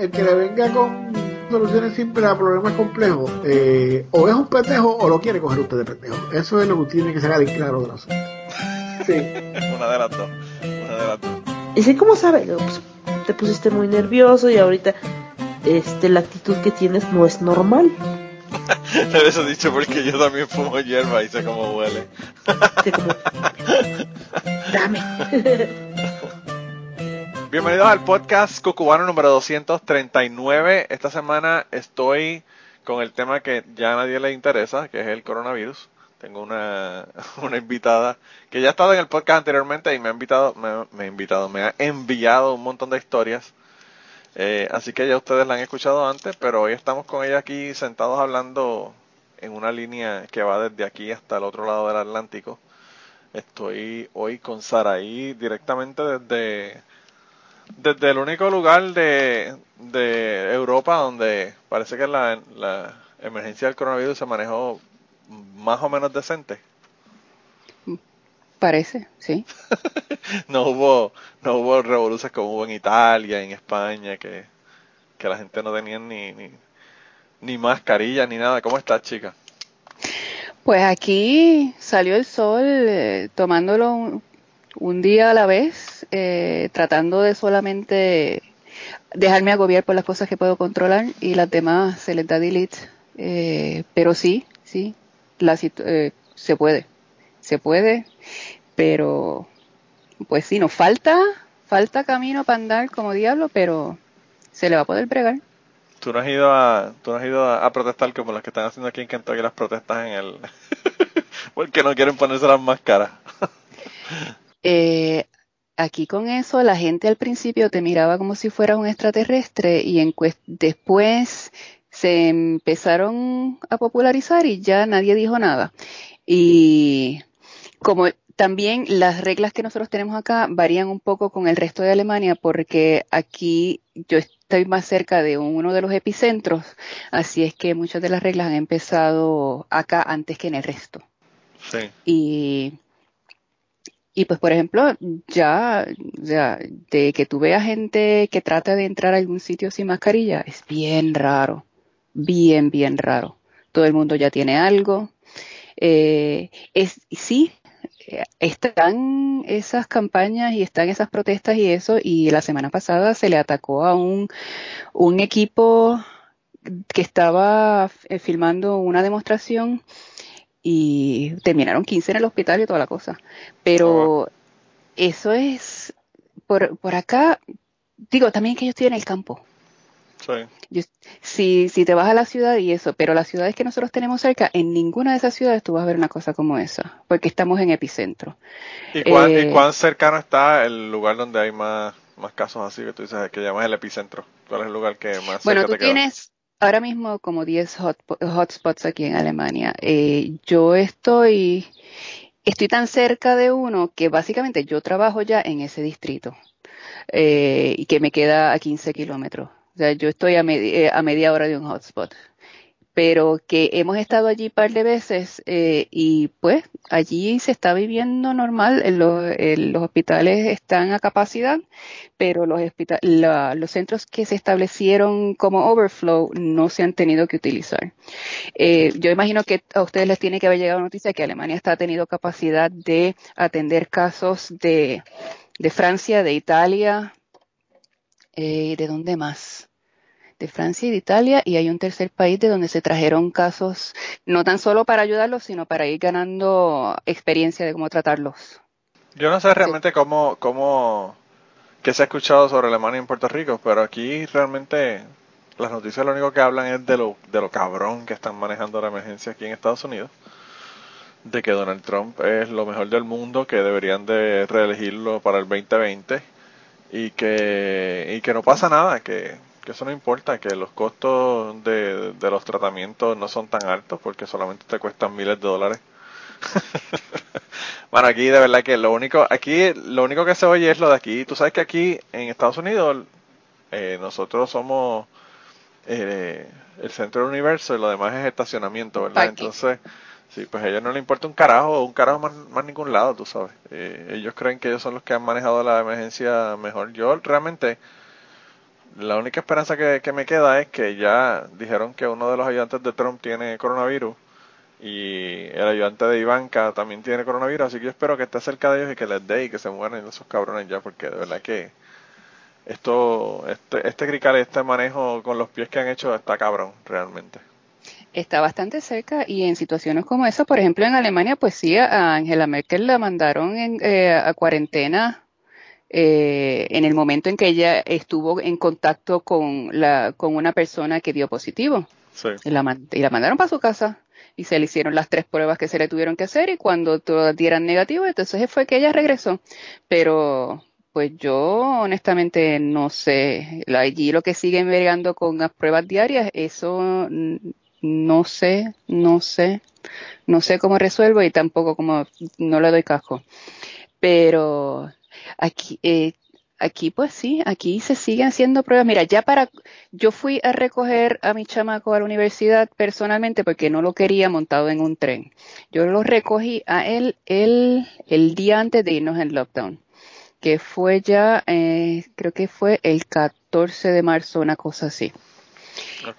el que le venga con soluciones simples a problemas complejos, eh, o es un pendejo o lo quiere coger usted de pendejo. Eso es lo que tiene que sacar en claro de la asunto. Sí. De. Una de las dos. ¿Y sí, cómo sabe? Pues, te pusiste muy nervioso y ahorita este, la actitud que tienes no es normal. Eso dicho porque yo también fumo hierba y sé cómo huele. Dame. Bienvenidos al podcast Cucubano número 239. Esta semana estoy con el tema que ya a nadie le interesa, que es el coronavirus. Tengo una, una invitada que ya ha estado en el podcast anteriormente y me ha invitado, me, ha invitado, me ha enviado un montón de historias. Eh, así que ya ustedes la han escuchado antes, pero hoy estamos con ella aquí sentados hablando en una línea que va desde aquí hasta el otro lado del Atlántico. Estoy hoy con Saraí directamente desde desde el único lugar de, de Europa donde parece que la, la emergencia del coronavirus se manejó más o menos decente. Parece, sí. no hubo no hubo revoluciones como hubo en Italia, en España, que, que la gente no tenía ni, ni, ni mascarilla ni nada. ¿Cómo estás, chica? Pues aquí salió el sol eh, tomándolo un día a la vez, eh, tratando de solamente dejarme agobiar por las cosas que puedo controlar y las demás se les da delete. Eh, pero sí, sí, la, eh, se puede, se puede, pero pues sí, nos falta, falta camino para andar como diablo, pero se le va a poder pregar. Tú no has ido a, tú no has ido a, protestar como las que están haciendo aquí en Kentucky las protestas en el, porque no quieren ponerse las máscaras. Eh, aquí con eso la gente al principio te miraba como si fuera un extraterrestre y en después se empezaron a popularizar y ya nadie dijo nada. Y como también las reglas que nosotros tenemos acá varían un poco con el resto de Alemania porque aquí yo estoy más cerca de uno de los epicentros, así es que muchas de las reglas han empezado acá antes que en el resto. Sí. Y y pues, por ejemplo, ya, ya, de que tú veas gente que trata de entrar a algún sitio sin mascarilla, es bien raro, bien, bien raro. Todo el mundo ya tiene algo. Eh, es, sí, están esas campañas y están esas protestas y eso, y la semana pasada se le atacó a un, equipo que estaba eh, filmando una demostración y terminaron 15 en el hospital y toda la cosa. Pero eso es, por, por acá, digo, también que yo estoy en el campo. Sí. si, si te vas a la ciudad y eso, pero las ciudades que nosotros tenemos cerca, en ninguna de esas ciudades tú vas a ver una cosa como esa, porque estamos en epicentro. ¿Y cuán, ¿y eh, cuán cercano está el lugar donde hay más, más casos así que tú dices que llamas el epicentro? ¿Cuál es el lugar que más Bueno, tú tienes, ahora mismo como 10 hotspots aquí en Alemania. Eh, yo estoy, estoy tan cerca de uno que básicamente yo trabajo ya en ese distrito eh, y que me queda a 15 kilómetros. O sea, yo estoy a, eh, a media hora de un hotspot pero que hemos estado allí un par de veces eh, y pues allí se está viviendo normal, los hospitales están a capacidad, pero los, los centros que se establecieron como overflow no se han tenido que utilizar. Eh, yo imagino que a ustedes les tiene que haber llegado noticia que Alemania está tenido capacidad de atender casos de, de Francia, de Italia, eh, ¿de dónde más? De Francia y de Italia, y hay un tercer país de donde se trajeron casos, no tan solo para ayudarlos, sino para ir ganando experiencia de cómo tratarlos. Yo no sé realmente cómo, cómo, qué se ha escuchado sobre Alemania en Puerto Rico, pero aquí realmente las noticias lo único que hablan es de lo, de lo cabrón que están manejando la emergencia aquí en Estados Unidos de que Donald Trump es lo mejor del mundo, que deberían de reelegirlo para el 2020 y que, y que no pasa nada, que que eso no importa, que los costos de, los tratamientos no son tan altos porque solamente te cuestan miles de dólares. bueno, aquí de verdad que lo único, aquí lo único que se oye es lo de aquí. Tú sabes que aquí en Estados Unidos eh, nosotros somos eh, el centro del universo y lo demás es estacionamiento, ¿verdad? Entonces, Sí, pues a ellos no les importa un carajo, un carajo más, más ningún lado, tú sabes. Eh, ellos creen que ellos son los que han manejado la emergencia mejor. Yo realmente, la única esperanza que, me queda es que ya dijeron que uno de los ayudantes de Trump tiene coronavirus y el ayudante de Ivanka también tiene coronavirus, así que yo espero que esté cerca de ellos y que les dé y que se mueran esos cabrones ya, porque de verdad que esto, este, este crical, este manejo con los pies que han hecho está cabrón, realmente. Está bastante cerca y en situaciones como esa, por ejemplo, en Alemania, pues sí, a Angela Merkel la mandaron en, eh, a cuarentena eh, en el momento en que ella estuvo en contacto con, la, con una persona que dio positivo. Sí. Y la, y la mandaron para su casa y se le hicieron las tres pruebas que se le tuvieron que hacer y cuando todas dieran negativo, entonces fue que ella regresó. Pero pues yo honestamente no sé. Allí lo que siguen vergando con las pruebas diarias, eso no sé, no sé, no sé cómo resuelvo y tampoco como no le doy casco. Pero aquí, eh, aquí pues sí, aquí se siguen haciendo pruebas. Mira, ya para, yo fui a recoger a mi chamaco a la universidad personalmente porque no lo quería montado en un tren. Yo lo recogí a él el, el día antes de irnos en lockdown, que fue ya, eh, creo que fue el 14 de marzo, una cosa así.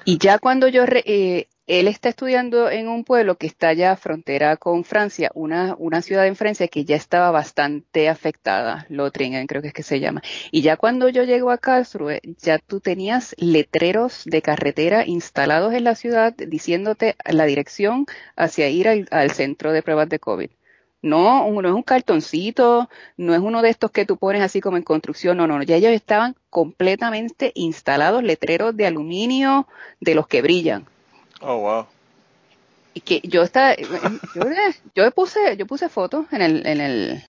Y ya cuando yo, eh, él está estudiando en un pueblo que está ya frontera con Francia, una, una ciudad en Francia que ya estaba bastante afectada, Lotringen creo que es que se llama. Y ya cuando yo llego a Karlsruhe, ya tú tenías letreros de carretera instalados en la ciudad diciéndote la dirección hacia ir al, al centro de pruebas de COVID. No, no es un cartoncito, no es uno de estos que tú pones así como en construcción, no, no, ya ellos estaban completamente instalados letreros de aluminio de los que brillan. Oh, wow. Y que yo estaba, yo, yo puse, yo puse fotos en el, en el,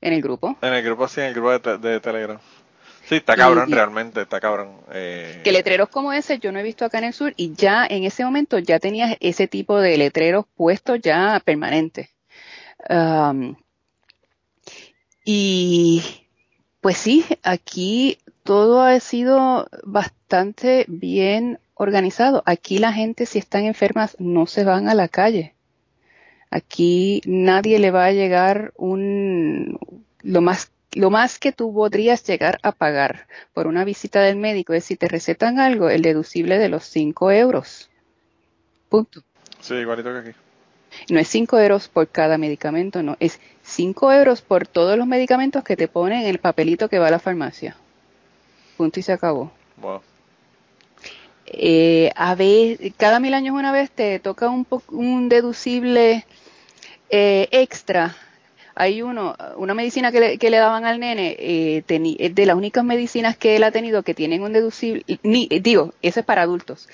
en el grupo. En el grupo, sí, en el grupo de, de Telegram. Sí, está cabrón, y, realmente, está cabrón. Eh... Que letreros como ese yo no he visto acá en el sur y ya en ese momento ya tenías ese tipo de letreros puestos ya permanentes. Um, y pues sí, aquí todo ha sido bastante bien organizado. Aquí la gente, si están enfermas, no se van a la calle. Aquí nadie le va a llegar un, lo más, lo más que tú podrías llegar a pagar por una visita del médico es si te recetan algo, el deducible de los 5 euros. Punto. Sí, igualito que aquí. No es 5 euros por cada medicamento, no, es 5 euros por todos los medicamentos que te ponen en el papelito que va a la farmacia. Punto y se acabó. Wow. Eh, a ver, cada mil años una vez te toca un, un deducible eh, extra. Hay uno, una medicina que le, que le daban al nene, eh, de las únicas medicinas que él ha tenido que tienen un deducible, ni, digo, eso es para adultos.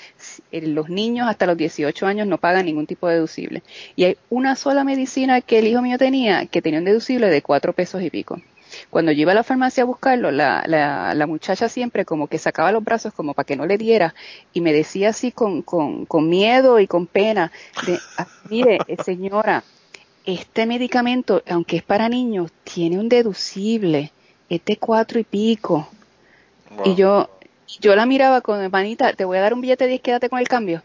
Los niños hasta los 18 años no pagan ningún tipo de deducible. Y hay una sola medicina que el hijo mío tenía que tenía un deducible de cuatro pesos y pico. Cuando yo iba a la farmacia a buscarlo, la, la, la, muchacha siempre como que sacaba los brazos como para que no le diera y me decía así con, con, con miedo y con pena, de, ah, mire, señora, este medicamento, aunque es para niños, tiene un deducible, es de cuatro y pico. Wow. Y yo, yo la miraba con hermanita, te voy a dar un billete de 10, quédate con el cambio.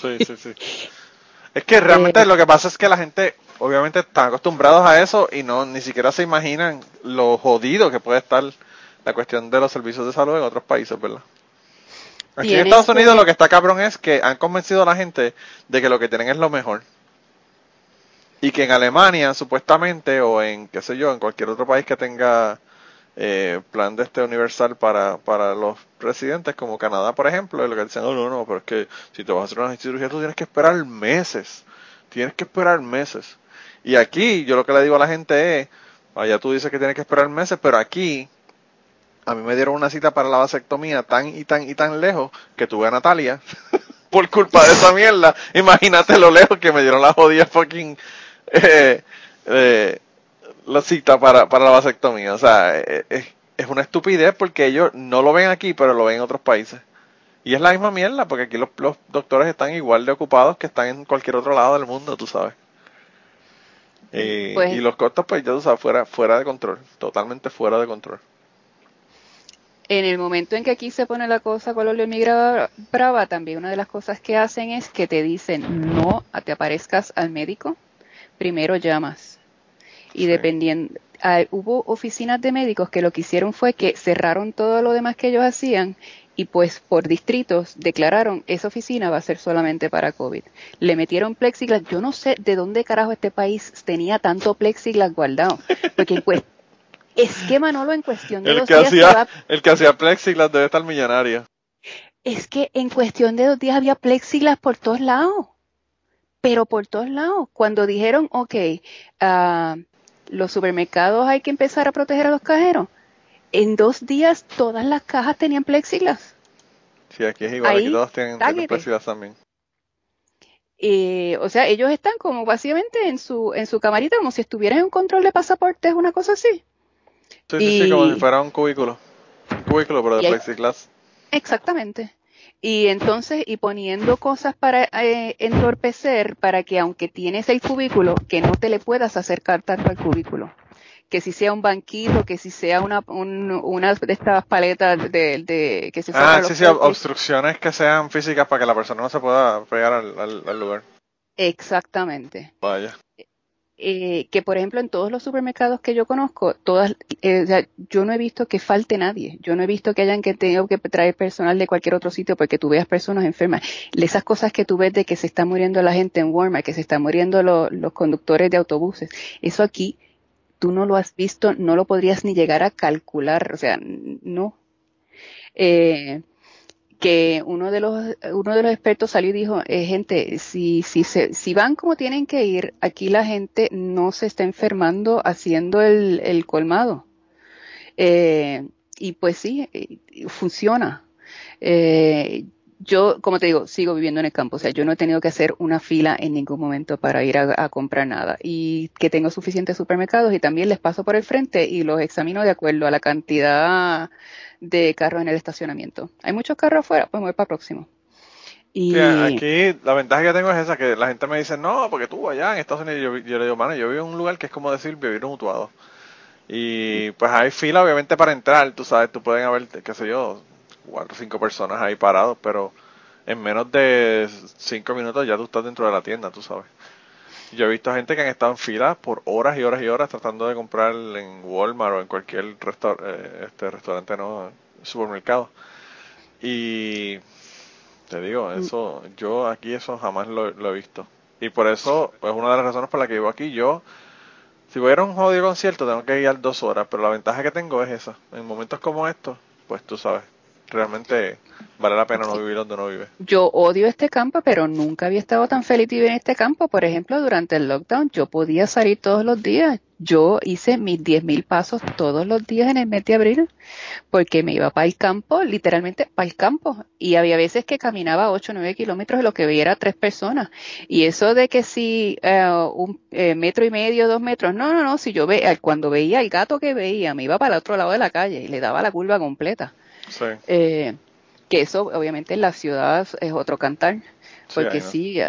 Sí, sí, sí. Es que realmente eh, lo que pasa es que la gente obviamente están acostumbrados a eso y no ni siquiera se imaginan lo jodido que puede estar la cuestión de los servicios de salud en otros países, ¿verdad? Aquí en Estados Unidos lo que está cabrón es que han convencido a la gente de que lo que tienen es lo mejor. Y que en Alemania, supuestamente, o en, qué sé yo, en cualquier otro país que tenga eh, plan de este universal para, para los residentes, como Canadá, por ejemplo, es lo que dicen, no, no, no, pero es que si te vas a hacer una cirugía tú tienes que esperar meses. Tienes que esperar meses. Y aquí yo lo que le digo a la gente es, allá tú dices que tienes que esperar meses, pero aquí a mí me dieron una cita para la vasectomía tan y tan y tan lejos que tuve a Natalia por culpa de esa mierda. Imagínate lo lejos que me dieron la jodida fucking eh, eh, la cita para, para la vasectomía. O sea, es, es una estupidez porque ellos no lo ven aquí, pero lo ven en otros países. Y es la misma mierda, porque aquí los, los doctores están igual de ocupados que están en cualquier otro lado del mundo, tú sabes. Eh, pues, y los costos, pues ya tú sabes, fuera, fuera de control, totalmente fuera de control. En el momento en que aquí se pone la cosa con la migra brava, también una de las cosas que hacen es que te dicen no te aparezcas al médico, primero llamas. Y dependiendo, hubo oficinas de médicos que lo que hicieron fue que cerraron todo lo demás que ellos hacían y pues por distritos declararon esa oficina va a ser solamente para COVID. Le metieron plexiglas. Yo no sé de dónde carajo este país tenía tanto plexiglas guardado. Porque pues, es que Manolo en cuestión de el dos que días... Hacía, El que hacía plexiglas debe estar millonario. Es que en cuestión de dos días había plexiglas por todos lados. Pero por todos lados. Cuando dijeron, ok, uh, los supermercados hay que empezar a proteger a los cajeros en dos días todas las cajas tenían plexiglas. Sí, aquí es igual, aquí todos tienen, plexiglas también. Eh, o sea, ellos están como básicamente en su, en su camarita, como si estuvieran en un control de pasaportes, una cosa así. Sí, sí, sí, como si fuera un cubículo. Un cubículo, pero de plexiglas. Exactamente. Y entonces, y poniendo cosas para eh, entorpecer, para que aunque tienes el cubículo, que no te le puedas acercar tanto al cubículo que si sea un banquito, que si sea una, una de estas paletas de, de que se Ah, sí, sí, obstrucciones que sean físicas para que la persona no se pueda pegar al, lugar. Exactamente. Vaya. Eh, que por ejemplo en todos los supermercados que yo conozco, todas, eh, o sea, yo no he visto que falte nadie, yo no he visto que hayan que tenido que traer personal de cualquier otro sitio porque tú veas personas enfermas. Esas cosas que tú ves de que se está muriendo la gente en Walmart, que se están muriendo los conductores de autobuses, eso aquí tú no lo has visto, no lo podrías ni llegar a calcular, o sea, no. Eh, que uno de los uno de los expertos salió y dijo eh, gente si si se, si van como tienen que ir aquí la gente no se está enfermando haciendo el, el colmado eh, y pues sí eh, funciona. Eh, yo, como te digo, sigo viviendo en el campo, o sea, yo no he tenido que hacer una fila en ningún momento para ir a, comprar nada y que tengo suficientes supermercados y también les paso por el frente y los examino de acuerdo a la cantidad de carros en el estacionamiento. Hay muchos carros afuera, pues voy para próximo. Y... aquí la ventaja que tengo es esa, que la gente me dice, no, porque tú allá en Estados Unidos, yo, yo le digo, mano, yo vivo en un lugar que es como decir vivir mutuado. Y pues hay fila obviamente para entrar, tú sabes, tú pueden haber, qué sé yo, cuatro o cinco personas ahí parados, pero en menos de cinco minutos ya tú estás dentro de la tienda, tú sabes. Yo he visto gente que han estado en fila por horas y horas y horas tratando de comprar en Walmart o en cualquier eh, este restaurante, no, supermercado. Y te digo, mm. eso, yo aquí eso jamás lo, he visto. Y por eso es una de las razones por las que vivo aquí. Yo, si voy a ir a un jodido concierto, tengo que ir dos horas, pero la ventaja que tengo es esa. En momentos como estos, pues tú sabes, realmente vale la pena no vivir donde no vive. Yo odio este campo, pero nunca había estado tan feliz vivir en este campo. Por ejemplo, durante el lockdown yo podía salir todos los días. Yo hice mis 10.000 pasos todos los días en el mes de abril porque me iba para el campo, literalmente para el campo. Y había veces que caminaba 8 o 9 kilómetros y lo que veía era tres personas. Y eso de que si eh, un eh, metro y medio, dos metros, no, no, no, si yo veía, cuando veía el gato que veía, me iba para el otro lado de la calle y le daba la curva completa. Eh, que eso, obviamente, en la ciudad es otro cantar. Porque sí,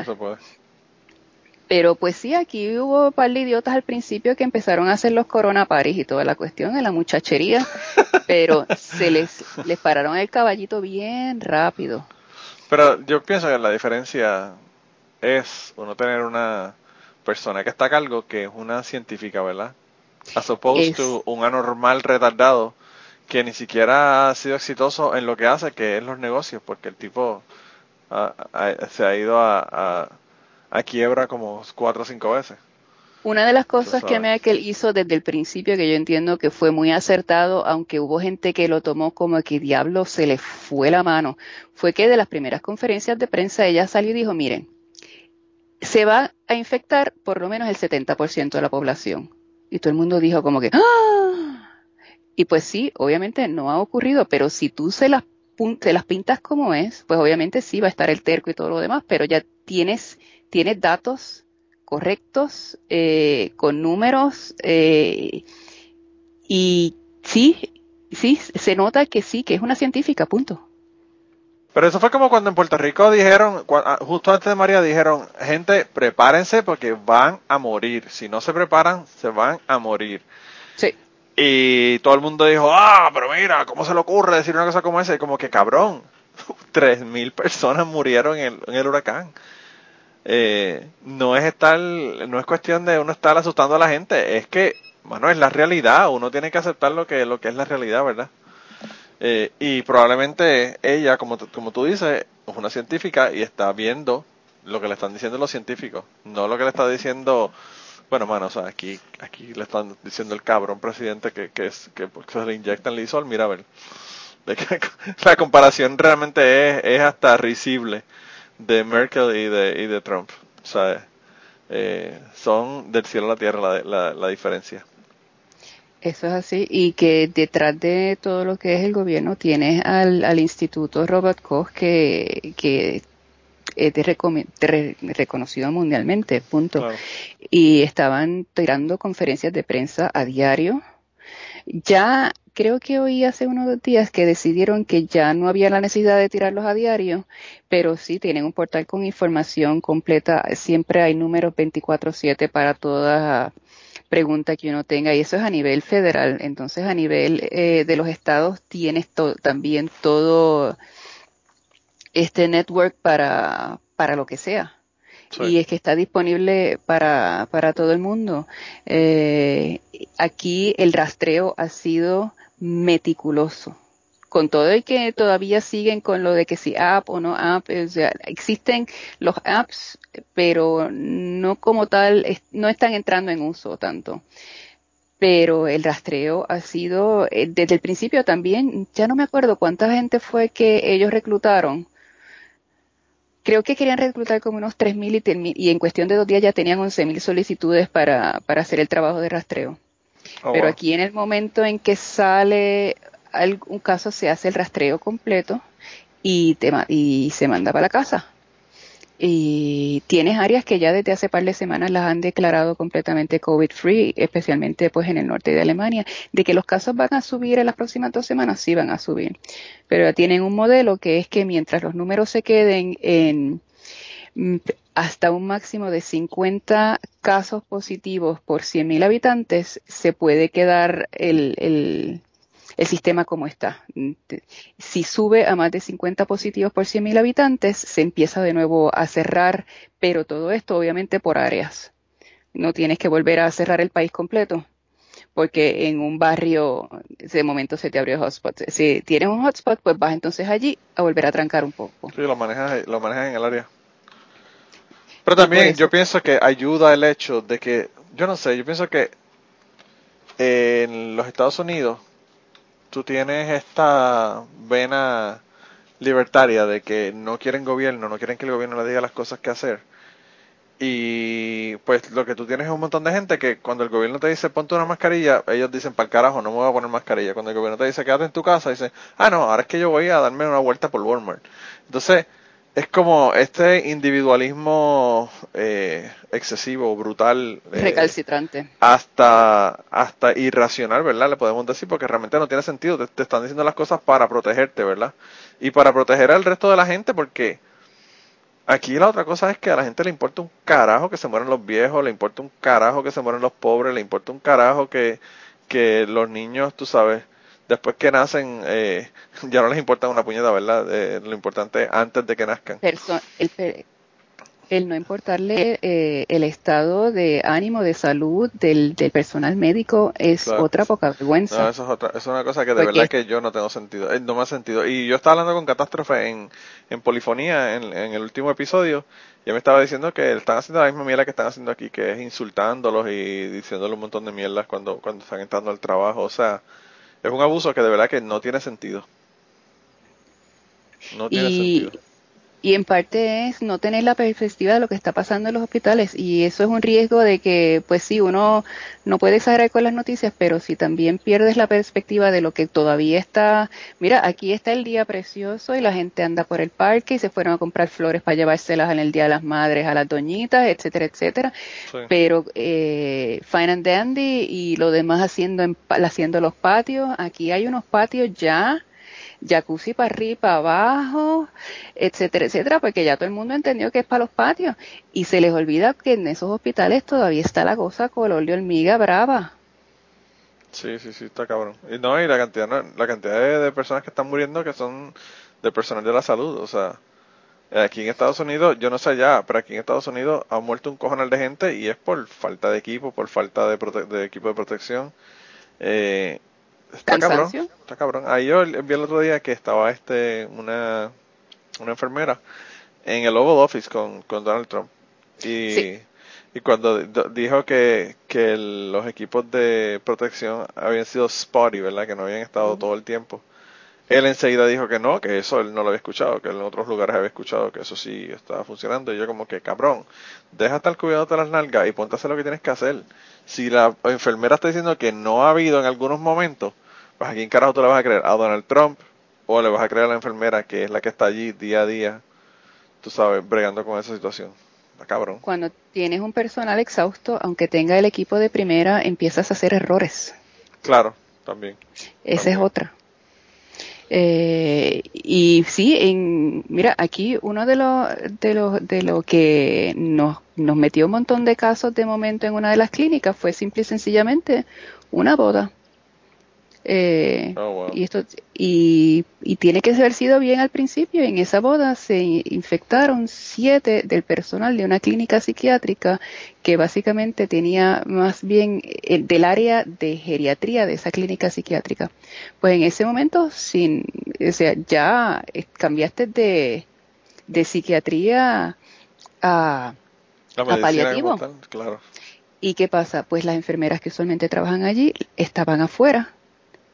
Pero pues sí, aquí hubo un par de idiotas al principio que empezaron a hacer los corona paris y toda la cuestión de la muchachería, pero se les, les pararon el caballito bien rápido. Pero yo pienso que la diferencia es uno tener una persona que está a cargo que es una científica, ¿verdad? As opposed to un anormal retardado que ni siquiera ha sido exitoso en lo que hace, que es los negocios, porque el tipo se ha ido a, quiebra como cuatro o cinco veces. Una de las cosas que Merkel hizo desde el principio, que yo entiendo que fue muy acertado, aunque hubo gente que lo tomó como que diablo se le fue la mano, fue que de las primeras conferencias de prensa ella salió y dijo, miren, se va a infectar por lo menos el 70% de la población. Y todo el mundo dijo como que, ¡ah! Y pues sí, obviamente no ha ocurrido, pero si tú se las, las pintas como es, pues obviamente sí va a estar el terco y todo lo demás, pero ya tienes, tienes datos correctos, eh, con números, eh, y sí, sí, se nota que sí, que es una científica, punto. Pero eso fue como cuando en Puerto Rico dijeron, ah, justo antes de María dijeron, gente, prepárense porque van a morir. Si no se preparan, se van a morir. Sí. Y todo el mundo dijo, ah, pero mira, ¿cómo se le ocurre decir una cosa como esa? Y como que cabrón, tres mil personas murieron en el, huracán. Eh, no es estar, no es cuestión de uno estar asustando a la gente, es que, bueno, es la realidad, uno tiene que aceptar lo que, lo que es la realidad, ¿verdad? Eh, y probablemente ella, como, como tú dices, es una científica y está viendo lo que le están diciendo los científicos, no lo que le está diciendo, bueno, mano, o sea, aquí, aquí le están diciendo el cabrón presidente que, que, es, que, se le inyectan lisol, mira a ver. la comparación realmente es, es hasta risible de Merkel y de, y de Trump. O sea, eh, son del cielo a la tierra la, la, la diferencia. Eso es así, y que detrás de todo lo que es el gobierno tienes al, al Instituto Robert Koch que, que es de reconocido mundialmente, punto. Y estaban tirando conferencias de prensa a diario. Ya creo que hoy hace unos días que decidieron que ya no había la necesidad de tirarlos a diario, pero sí tienen un portal con información completa. Siempre hay números 24/7 para toda pregunta que uno tenga y eso es a nivel federal. Entonces a nivel eh, de los estados tienes también todo este network para, para lo que sea. Y es que está disponible para, para todo el mundo. Eh, aquí el rastreo ha sido meticuloso. Con todo y que todavía siguen con lo de que si app o no app, o sea, existen los apps, pero no como tal, no están entrando en uso tanto pero el rastreo ha sido eh, desde el principio también, ya no me acuerdo cuánta gente fue que ellos reclutaron, creo que querían reclutar como unos 3.000 y, y en cuestión de dos días ya tenían 11.000 solicitudes para, para hacer el trabajo de rastreo. Oh, Pero aquí en el momento en que sale algún caso se hace el rastreo completo y, te, y se manda para la casa y tienes áreas que ya desde hace par de semanas las han declarado completamente COVID free, especialmente pues en el norte de Alemania, de que los casos van a subir en las próximas dos semanas, sí van a subir, pero ya tienen un modelo que es que mientras los números se queden en mm, hasta un máximo de 50 casos positivos por 100.000 habitantes, se puede quedar el, el el sistema como está. Si sube a más de 50 positivos por 100.000 habitantes, se empieza de nuevo a cerrar, pero todo esto obviamente por áreas. No tienes que volver a cerrar el país completo, porque en un barrio de momento se te abrió el hotspot. Si tienes un hotspot, pues vas entonces allí a volver a trancar un poco. Sí, lo manejas, lo manejas en el área. Pero también yo pienso que ayuda el hecho de que, yo no sé, yo pienso que en los Estados Unidos tú tienes esta vena libertaria de que no quieren gobierno, no quieren que el gobierno le diga las cosas que hacer. Y pues lo que tú tienes es un montón de gente que cuando el gobierno te dice ponte una mascarilla, ellos dicen para el carajo, no me voy a poner mascarilla. Cuando el gobierno te dice quédate en tu casa, dicen, ah no, ahora es que yo voy a darme una vuelta por Walmart. Entonces, es como este individualismo eh, excesivo, brutal. Eh, Recalcitrante. Hasta, hasta irracional, ¿verdad? Le podemos decir, porque realmente no tiene sentido. Te, están diciendo las cosas para protegerte, ¿verdad? Y para proteger al resto de la gente, porque aquí la otra cosa es que a la gente le importa un carajo que se mueran los viejos, le importa un carajo que se mueran los pobres, le importa un carajo que, que los niños, tú sabes, después que nacen, eh, ya no les importa una puñeta, ¿verdad? Eh, lo importante es antes de que nazcan. el, no importarle eh, el estado de ánimo, de salud del, del personal médico es otra poca vergüenza. No, eso es, otra, es una cosa que de verdad que yo no tengo sentido, no me ha sentido. Y yo estaba hablando con Catástrofe en, en Polifonía en, en el último episodio y me estaba diciendo que están haciendo la misma mierda que están haciendo aquí, que es insultándolos y diciéndole un montón de mierdas cuando, cuando están entrando al trabajo. O sea, es un abuso que de verdad que no tiene sentido. No tiene sentido y en parte es no tener la perspectiva de lo que está pasando en los hospitales y eso es un riesgo de que pues sí uno no puede exagerar con las noticias pero si también pierdes la perspectiva de lo que todavía está mira aquí está el día precioso y la gente anda por el parque y se fueron a comprar flores para llevárselas en el día de las madres a las doñitas etcétera etcétera. Pero eh, fine and dandy y lo demás haciendo en, haciendo los patios. Aquí hay unos patios ya jacuzzi para arriba, para abajo, etcétera, etcétera, porque ya todo el mundo entendió que es para los patios. Y se les olvida que en esos hospitales todavía está la cosa color de hormiga brava. Sí, sí, sí, está cabrón. Y no, y la cantidad, no- la cantidad de, de personas que están muriendo que son de personal de la salud, o sea, aquí en Estados Unidos, yo no sé allá, pero aquí en Estados Unidos ha muerto un cojonal de gente y es por falta de equipo, por falta de, prote- de equipo de protección. Eh, está cabrón, Cansancio. Está cabrón. Ahí yo vi el otro día que estaba este una, una enfermera en el Oval Office con, con Donald Trump. Y, Sí. y cuando dijo que, que el- los equipos de protección habían sido spotty, ¿verdad? Que no habían estado todo el tiempo. Él enseguida dijo que no, que eso él no lo había escuchado, que en otros lugares había escuchado que eso sí estaba funcionando. Y yo como que, cabrón, deja estar cuidándote las nalgas y ponte a hacer lo que tienes que hacer. Si la enfermera está diciendo que no ha habido en algunos momentos, a quién carajo tú le vas a creer, a Donald Trump o le vas a creer a la enfermera que es la que está allí día a día, tú sabes, bregando con esa situación. Está cabrón. Cuando tienes un personal exhausto, aunque tenga el equipo de primera, empiezas a hacer errores. Claro, también. Esa es otra. Eh, y sí, en, mira, aquí uno de los de los de lo que nos, nos metió un montón de casos de momento en una de las clínicas fue simple y sencillamente una boda. Eh, Oh, wow. y esto y, y tiene que haber sido bien al principio. En esa boda se infectaron siete del personal de una clínica psiquiátrica que básicamente tenía más bien eh, del área de geriatría de esa clínica psiquiátrica. Pues en ese momento, sin, o sea, ya eh, cambiaste de, de psiquiatría a medicina paliativo. como tal, claro. ¿Y qué pasa? Pues las enfermeras que usualmente trabajan allí estaban afuera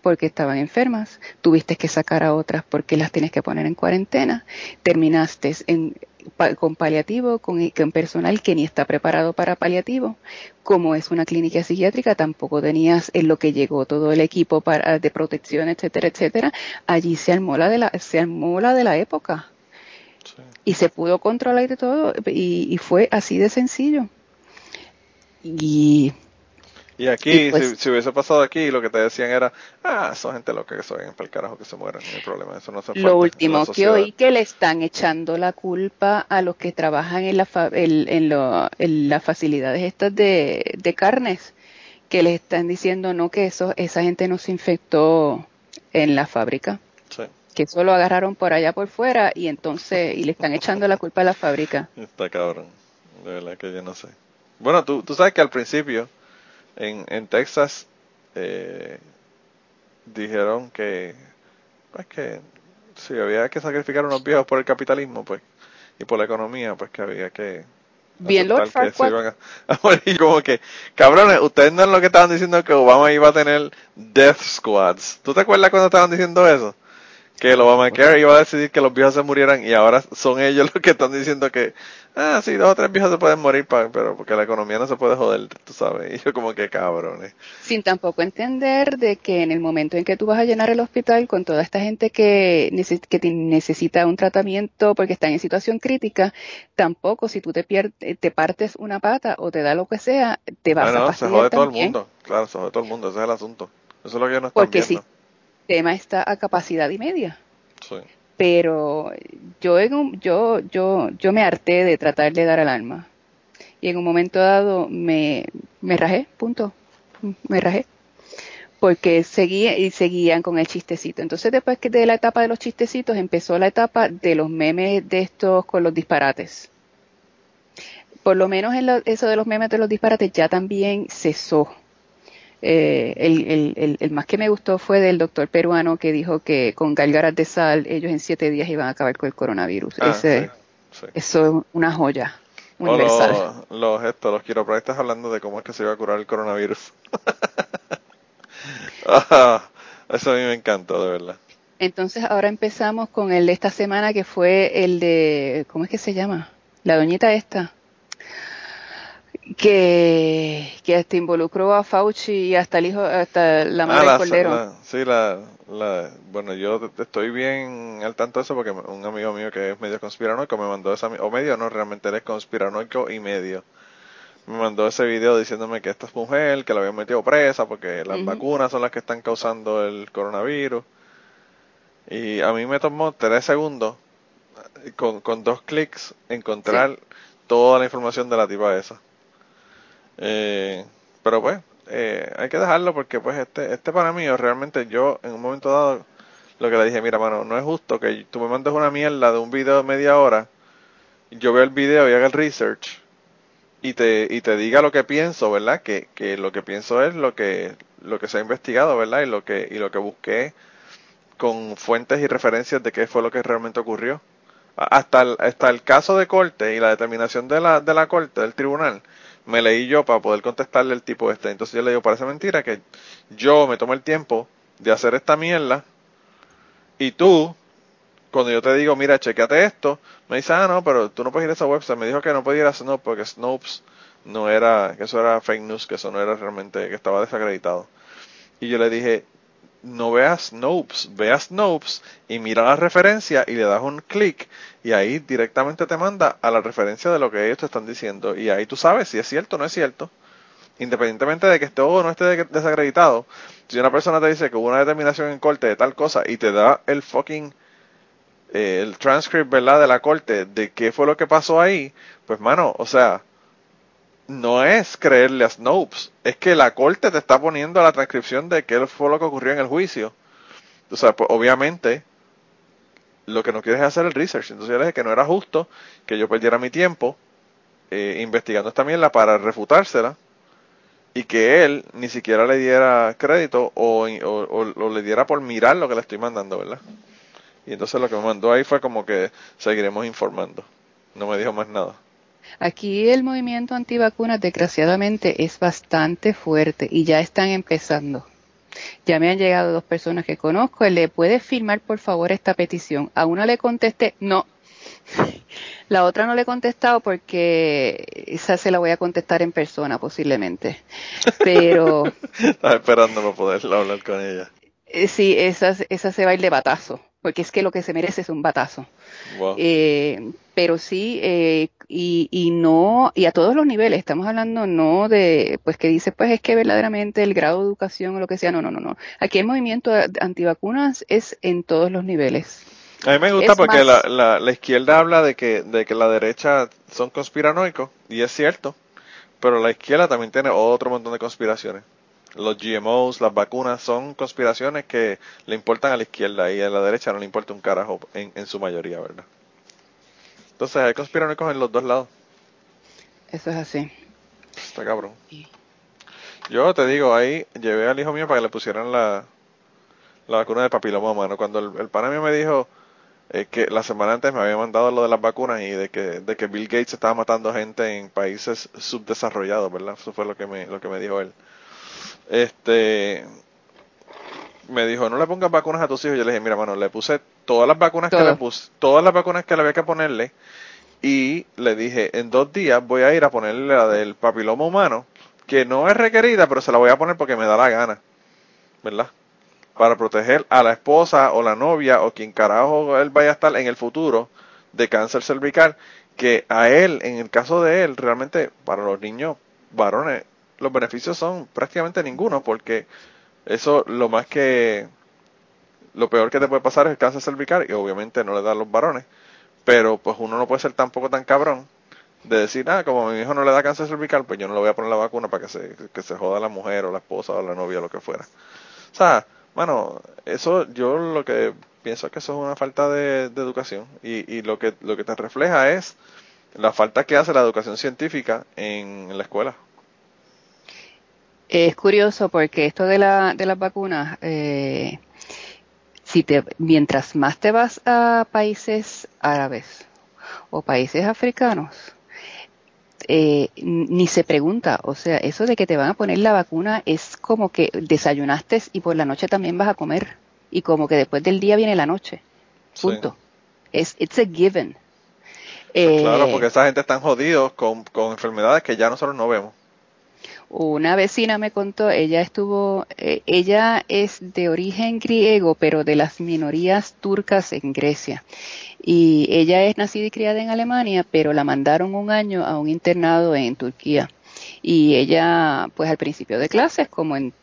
porque estaban enfermas, tuviste que sacar a otras porque las tienes que poner en cuarentena, terminaste en, pa- con paliativo, con, con personal que ni está preparado para paliativo, como es una clínica psiquiátrica, tampoco tenías en lo que llegó todo el equipo para, de protección, etcétera, etcétera, allí se armó la de la, se armó la de la época Sí. y se pudo controlar de todo y, y fue así de sencillo. Y Y aquí, Y pues- si, si hubiese pasado aquí, lo que te decían era, ah, son gente loca que se vayan para el carajo que se mueran, no hay problema, eso no falta Lo último que oí que le están echando la culpa a los que trabajan en, la fa- el- en, lo- en las facilidades estas de, de carnes, que les están diciendo no que eso esa gente no se infectó en la fábrica, Sí, que eso lo agarraron por allá por fuera y entonces y le están echando la culpa a la fábrica. está cabrón, de verdad que yo no sé. Bueno, tú, tú sabes que al principio, en, en Texas, eh, dijeron que, pues que si había que sacrificar unos viejos por el capitalismo, pues, y por la economía, pues que había que Bien, Lord que se iban a, a morir. Como que, cabrones, ustedes no es lo que estaban diciendo que Obama iba a tener death squads. ¿Tú te acuerdas cuando estaban diciendo eso? Que el Obamacare iba a decidir que los viejos se murieran y ahora son ellos los que están diciendo que, ah, sí, dos o tres viejos se pueden morir, pero porque la economía no se puede joder, tú sabes. Y yo como que cabrones. Sin tampoco entender de que en el momento en que tú vas a llenar el hospital con toda esta gente que, neces- que te- necesita un tratamiento porque están en situación crítica, tampoco si tú te, pier- te partes una pata o te da lo que sea, te vas Ah, a no, se jode todo el también, mundo. Claro, se jode todo el mundo, ese es el asunto. Eso es lo que no están Porque si viendo. Tema está a capacidad y media. Sí. Pero yo, en un- yo, yo, yo me harté de tratar de dar al alma. Y en un momento dado me, me rajé, punto. Me rajé. Porque seguía y seguían con el chistecito. Entonces después que de la etapa de los chistecitos empezó la etapa de los memes de estos con los disparates. Por lo menos en lo- eso de los memes de los disparates ya también cesó. Eh, el, el, el, el más que me gustó fue del doctor peruano que dijo que con gálgaras de sal ellos en siete días iban a acabar con el coronavirus. Ah, Ese, sí, sí. Eso es una joya O universal. los, los, estos, los hablando de cómo es que se iba a curar el coronavirus. Ah, eso a mí me encantó, de verdad. Entonces ahora empezamos con el de esta semana que fue el de, ¿cómo es que se llama? La doñita esta. Que, que hasta involucró a Fauci y hasta el hijo, hasta la madre Ah, del cordero. la- sí, la, la, bueno, yo estoy bien al tanto de eso porque un amigo mío que es medio conspiranoico me mandó esa, o medio no, realmente él es conspiranoico y medio. Me mandó ese video diciéndome que esta es mujer, que la habían metido presa porque las vacunas son las que están causando el coronavirus. Y a mí me tomó tres segundos, eh, con, con dos clics, encontrar toda la información de la tipa esa. Eh, pero pues, eh, hay que dejarlo porque pues este, este para mí, realmente yo en un momento dado lo que le dije, mira mano, no es justo que tú me mandes una mierda de un video de media hora, yo veo el video y haga el research y te, y te diga lo que pienso, ¿verdad? Que, que lo que pienso es lo que, lo que se ha investigado, ¿verdad? Y lo que, y lo que busqué con fuentes y referencias de qué fue lo que realmente ocurrió. Hasta el, hasta el caso de corte y la determinación de la, de la corte, del tribunal, me leí yo para poder contestarle el tipo este. Entonces yo le digo, parece mentira que yo me tomo el tiempo de hacer esta mierda y tú, cuando yo te digo, mira, chequeate esto, me dice, ah, no, pero tú no puedes ir a esa website. Me dijo que no podía ir a Snopes porque Snopes no era, que eso era fake news, que eso no era realmente, que estaba desacreditado. Y yo le dije, no veas Snopes, veas Snopes y mira la referencia y le das un clic y ahí directamente te manda a la referencia de lo que ellos te están diciendo y ahí tú sabes si es cierto o no es cierto. Independientemente de que esté o no esté desacreditado, si una persona te dice que hubo una determinación en corte de tal cosa y te da el fucking eh, el transcript, ¿verdad? De la corte de qué fue lo que pasó ahí, pues mano, o sea, no es creerle a Snopes, es que la corte te está poniendo la transcripción de qué fue lo que ocurrió en el juicio. O sea, pues obviamente lo que no quieres es hacer el research. Entonces yo le dije que no era justo que yo perdiera mi tiempo eh, investigando esta mierda para refutársela y que él ni siquiera le diera crédito o, o, le diera por mirar lo que le estoy mandando, ¿verdad? Y entonces lo que me mandó ahí fue como que seguiremos informando. No me dijo más nada. Aquí el movimiento antivacunas, desgraciadamente, es bastante fuerte y ya están empezando. Ya me han llegado dos personas que conozco. ¿Le puede firmar, por favor, esta petición? A una le contesté, no. La otra no le he contestado porque esa se la voy a contestar en persona, posiblemente. Pero. Estaba esperando para poder hablar con ella. Eh, sí, esa, esa se va a ir de batazo porque es que lo que se merece es un batazo. Eh, pero sí, eh, y, y no, y a todos los niveles, estamos hablando no de, pues que dice, pues es que verdaderamente el grado de educación o lo que sea, no, no, no, no. Aquí el movimiento antivacunas es en todos los niveles. A mí me gusta porque la, la, la, izquierda habla de que, de que la derecha son conspiranoicos, y es cierto, pero la izquierda también tiene otro montón de conspiraciones los GMOs, las vacunas, son conspiraciones que le importan a la izquierda y a la derecha no le importa un carajo en, en su mayoría, ¿verdad? Entonces hay conspiranoicos en los dos lados. Eso es así. Está cabrón. Yo te digo, ahí llevé al hijo mío para que le pusieran la, la vacuna de papiloma humano. Cuando el, el pana mío me dijo eh, que la semana antes me había mandado lo de las vacunas y de que, de que Bill Gates estaba matando gente en países subdesarrollados, ¿verdad? Eso fue lo que me, lo que me dijo él este me dijo, no le pongas vacunas a tus hijos. Yo le dije, mira, mano, le puse todas las vacunas que le puse, todas las vacunas que le había que ponerle. Y le dije, en dos días voy a ir a ponerle la del papiloma humano, que no es requerida, pero se la voy a poner porque me da la gana. ¿Verdad? Para proteger a la esposa o la novia o quien carajo él vaya a estar en el futuro de cáncer cervical. Que a él, en el caso de él, realmente para los niños varones los beneficios son prácticamente ninguno, porque eso lo más que lo peor que te puede pasar es el cáncer cervical y obviamente no le da a los varones, pero pues uno no puede ser tampoco tan cabrón de decir, ah, como a mi hijo no le da cáncer cervical, pues yo no le voy a poner la vacuna para que se, que se joda la mujer o la esposa o la novia o lo que fuera. O sea, bueno, eso yo lo que pienso que eso es una falta de, de educación y, y lo que lo que te refleja es la falta que hace la educación científica en la escuela. Es curioso porque esto de, la, de las vacunas, eh, si te, mientras más te vas a países árabes o países africanos, eh, ni se pregunta, o sea, eso de que te van a poner la vacuna es como que desayunaste y por la noche también vas a comer y como que después del día viene la noche. Punto. Es it's a given. claro, porque esa gente están jodidos con, con enfermedades que ya nosotros no vemos. Una vecina me contó, ella estuvo, eh, ella es de origen griego, pero de las minorías turcas en Grecia. Y ella es nacida y criada en Alemania, pero la mandaron un año a un internado en Turquía. Y ella, pues al principio de clases, como en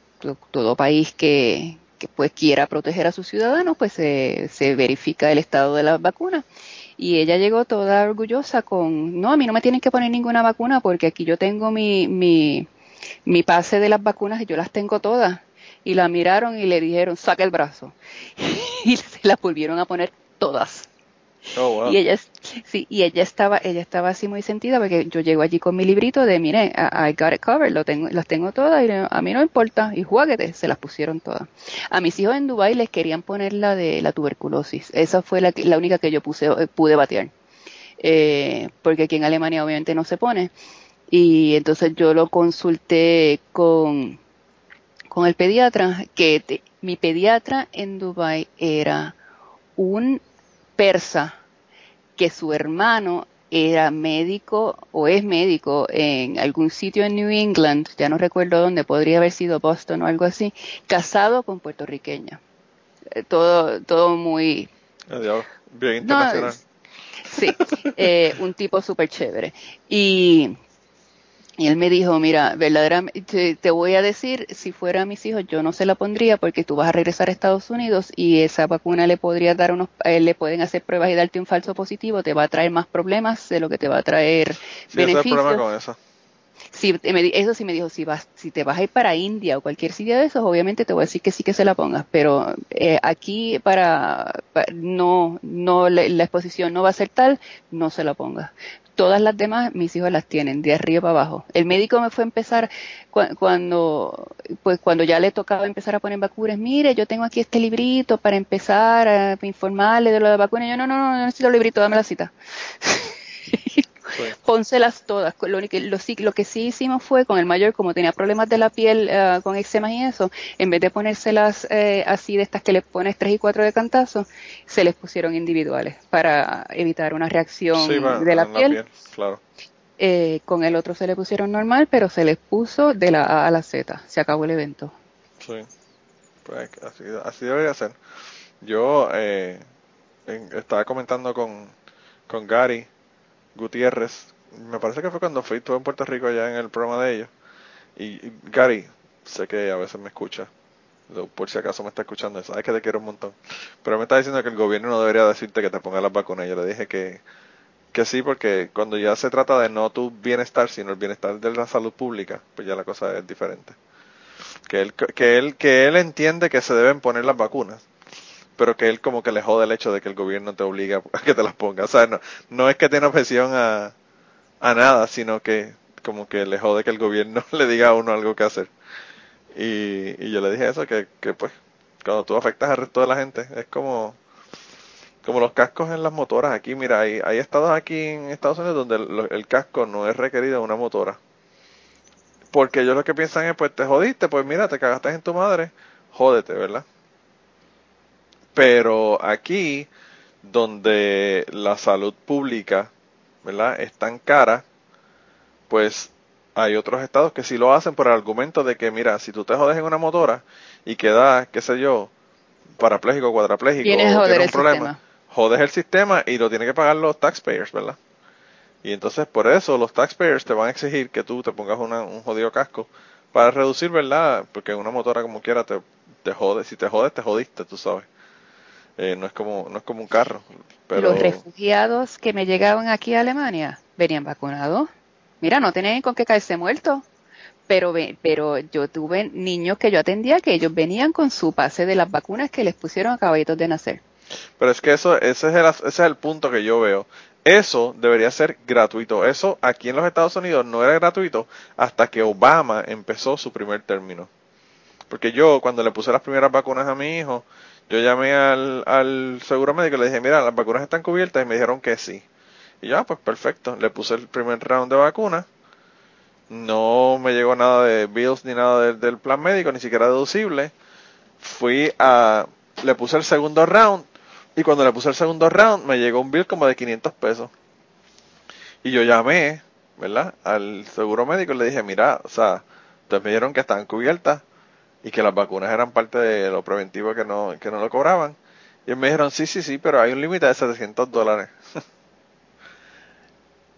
todo país que, que pues quiera proteger a sus ciudadanos, pues se, se verifica el estado de las vacunas y ella llegó toda orgullosa con, no, a mí no me tienen que poner ninguna vacuna porque aquí yo tengo mi, mi, mi pase de las vacunas, yo las tengo todas. Y la miraron y le dijeron, saca el brazo. y se las volvieron a poner todas. Oh, wow. Y ella, sí, y ella estaba, ella estaba así muy sentida porque yo llego allí con mi librito de, mire, I got it covered, lo tengo, las tengo todas y a mí no importa, y juáguete, se las pusieron todas. A mis hijos en Dubai les querían poner la de la tuberculosis, esa fue la, la única que yo puse, eh, pude batear, Eh, porque aquí en Alemania obviamente no se pone, y entonces yo lo consulté con, con el pediatra, que te- mi pediatra en Dubai era un persa que su hermano era médico o es médico en algún sitio en New England, ya no recuerdo dónde, podría haber sido Boston o algo así, casado con puertorriqueña. Eh, Todo, todo muy, Adiós. Bien internacional. sí, eh, un tipo súper chévere. Y, y él me dijo, mira, verdaderamente, te, voy a decir, si fuera mis hijos, yo no se la pondría porque tú vas a regresar a Estados Unidos y esa vacuna le podría dar unos, eh, le pueden hacer pruebas y darte un falso positivo, te va a traer más problemas de lo que te va a traer Sí, ese es el beneficios. problema con eso. Sí, eso sí me dijo, si vas, si te vas a ir para India o cualquier sitio de esos, obviamente te voy a decir que sí que se la pongas, pero eh, aquí para, pa- no, no la, la exposición no va a ser tal, no se la pongas. Todas las demás mis hijos las tienen de arriba para abajo. El médico me fue a empezar cua- cuando, pues cuando ya le tocaba empezar a poner vacunas. Mire, yo tengo aquí este librito para empezar a informarle de lo de vacunas. Yo no, no, no, no necesito el librito, dame la cita. Sí. Pónselas todas. Lo, único- lo, lo que sí hicimos fue con el mayor, como tenía problemas de la piel eh, con eczemas y eso, en vez de ponérselas eh, así de estas que le pones tres y cuatro de cantazo, se les pusieron individuales para evitar una reacción Sí, de la piel. claro. Eh, con el otro se le pusieron normal, pero se les puso de la A a la Z. Se acabó el evento. Sí. Pues así, así debería ser. Yo eh, en- estaba comentando con, con Gary Gutiérrez. Me parece que fue cuando fui, estuve en Puerto Rico allá en el programa de ellos. Y, Gary, sé que a veces me escucha. Por si acaso me está escuchando, sabes que te quiero un montón. Pero me está diciendo que el gobierno no debería decirte que te pongas las vacunas. Yo le dije que, que sí, porque cuando ya se trata de no tu bienestar, sino el bienestar de la salud pública, pues ya la cosa es diferente que él, que él, que él entiende que se deben poner las vacunas, pero que él como que le jode el hecho de que el gobierno te obliga a que te las pongas. O sea, no, no es que tiene objeción a, a nada, sino que como que le jode que el gobierno le diga a uno algo que hacer. Y, y yo le dije eso, que, que pues cuando tú afectas al resto de la gente, es como como los cascos en las motoras. Aquí, mira, hay, hay estados aquí en Estados Unidos donde el, el casco no es requerido en una motora. Porque ellos lo que piensan es, pues te jodiste, pues mira, te cagaste en tu madre, jódete, ¿verdad? Pero aquí, donde la salud pública, ¿verdad? Es tan cara, pues hay otros estados que sí lo hacen por el argumento de que, mira, si tú te jodes en una motora y quedas, qué sé yo, parapléjico, cuadrapléjico, joder tienes el un problema, sistema. jodes el sistema y lo tienen que pagar los taxpayers, ¿verdad? Y entonces por eso los taxpayers te van a exigir que tú te pongas una- un jodido casco para reducir, ¿verdad? Porque en una motora como quiera te, te jodes, si te jodes te jodiste, tú sabes. Eh, no es como no es como un carro, pero Los refugiados que me llegaban aquí a Alemania venían vacunados. Mira, no tenían con qué caerse muertos. Pero, pero yo tuve niños que yo atendía que ellos venían con su pase de las vacunas que les pusieron a caballitos de nacer. Pero es que eso, ese es, el, ese es el punto que yo veo. Eso debería ser gratuito. Eso aquí en los Estados Unidos no era gratuito hasta que Obama empezó su primer término. Porque yo, cuando le puse las primeras vacunas a mi hijo, yo llamé al, al seguro médico y le dije, mira, las vacunas están cubiertas y me dijeron que sí. Y yo, ah, pues perfecto. Le puse el primer round de vacunas. No me llegó nada de bills ni nada del- plan médico, ni siquiera deducible. Fui a, le puse el segundo round y cuando le puse el segundo round, me llegó un bill como de 500 pesos. Y yo llamé, ¿verdad? Al seguro médico y le dije, mira, o sea, ustedes me dijeron que estaban cubiertas y que las vacunas eran parte de lo preventivo que no, que no lo cobraban. Y ellos me dijeron, sí, sí, sí, pero hay un límite de 700 dólares.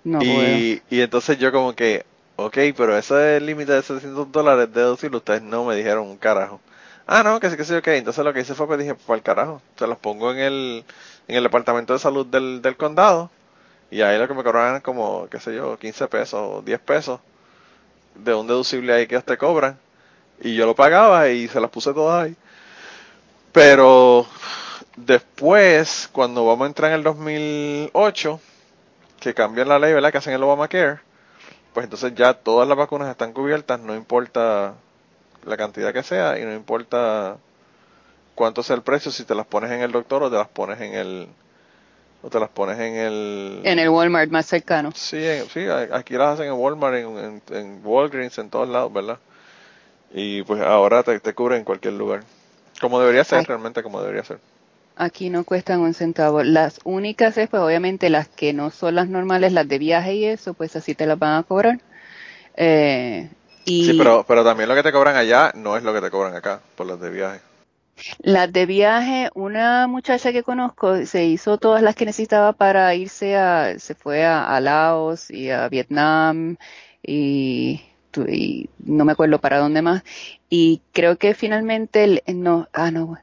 No y, y entonces yo como que, ok, pero ese límite de 700 dólares deducible, ustedes no me dijeron un carajo. Ah, no, que sí, que sí, ok. Entonces lo que hice fue que dije, para el carajo, se los pongo en el, en el departamento de salud del, del condado y ahí lo que me cobraban como, qué sé yo, 15 pesos o 10 pesos de un deducible ahí que te cobran. Y yo lo pagaba y se las puse todas ahí. Pero después, cuando vamos a entrar en el 2008, que cambian la ley, ¿verdad? Que hacen el Obamacare, pues entonces ya todas las vacunas están cubiertas, no importa la cantidad que sea y no importa cuánto sea el precio, si te las pones en el doctor o te las pones en el o te las pones en el en el Walmart más cercano. Sí, sí, aquí las hacen en Walmart, en, en, Walgreens, en todos lados, ¿verdad? Y pues ahora te, te cubre en cualquier lugar. Como debería ser, realmente como debería ser. Aquí no cuestan un centavo. Las únicas es, pues obviamente, las que no son las normales, las de viaje y eso, pues así te las van a cobrar. Eh, y sí, pero, pero también lo que te cobran allá no es lo que te cobran acá, por las de viaje. Las de viaje, una muchacha que conozco se hizo todas las que necesitaba para irse a, se fue a, Laos y a Vietnam y, y, no me acuerdo para dónde más. Y creo que finalmente, no, ah, no,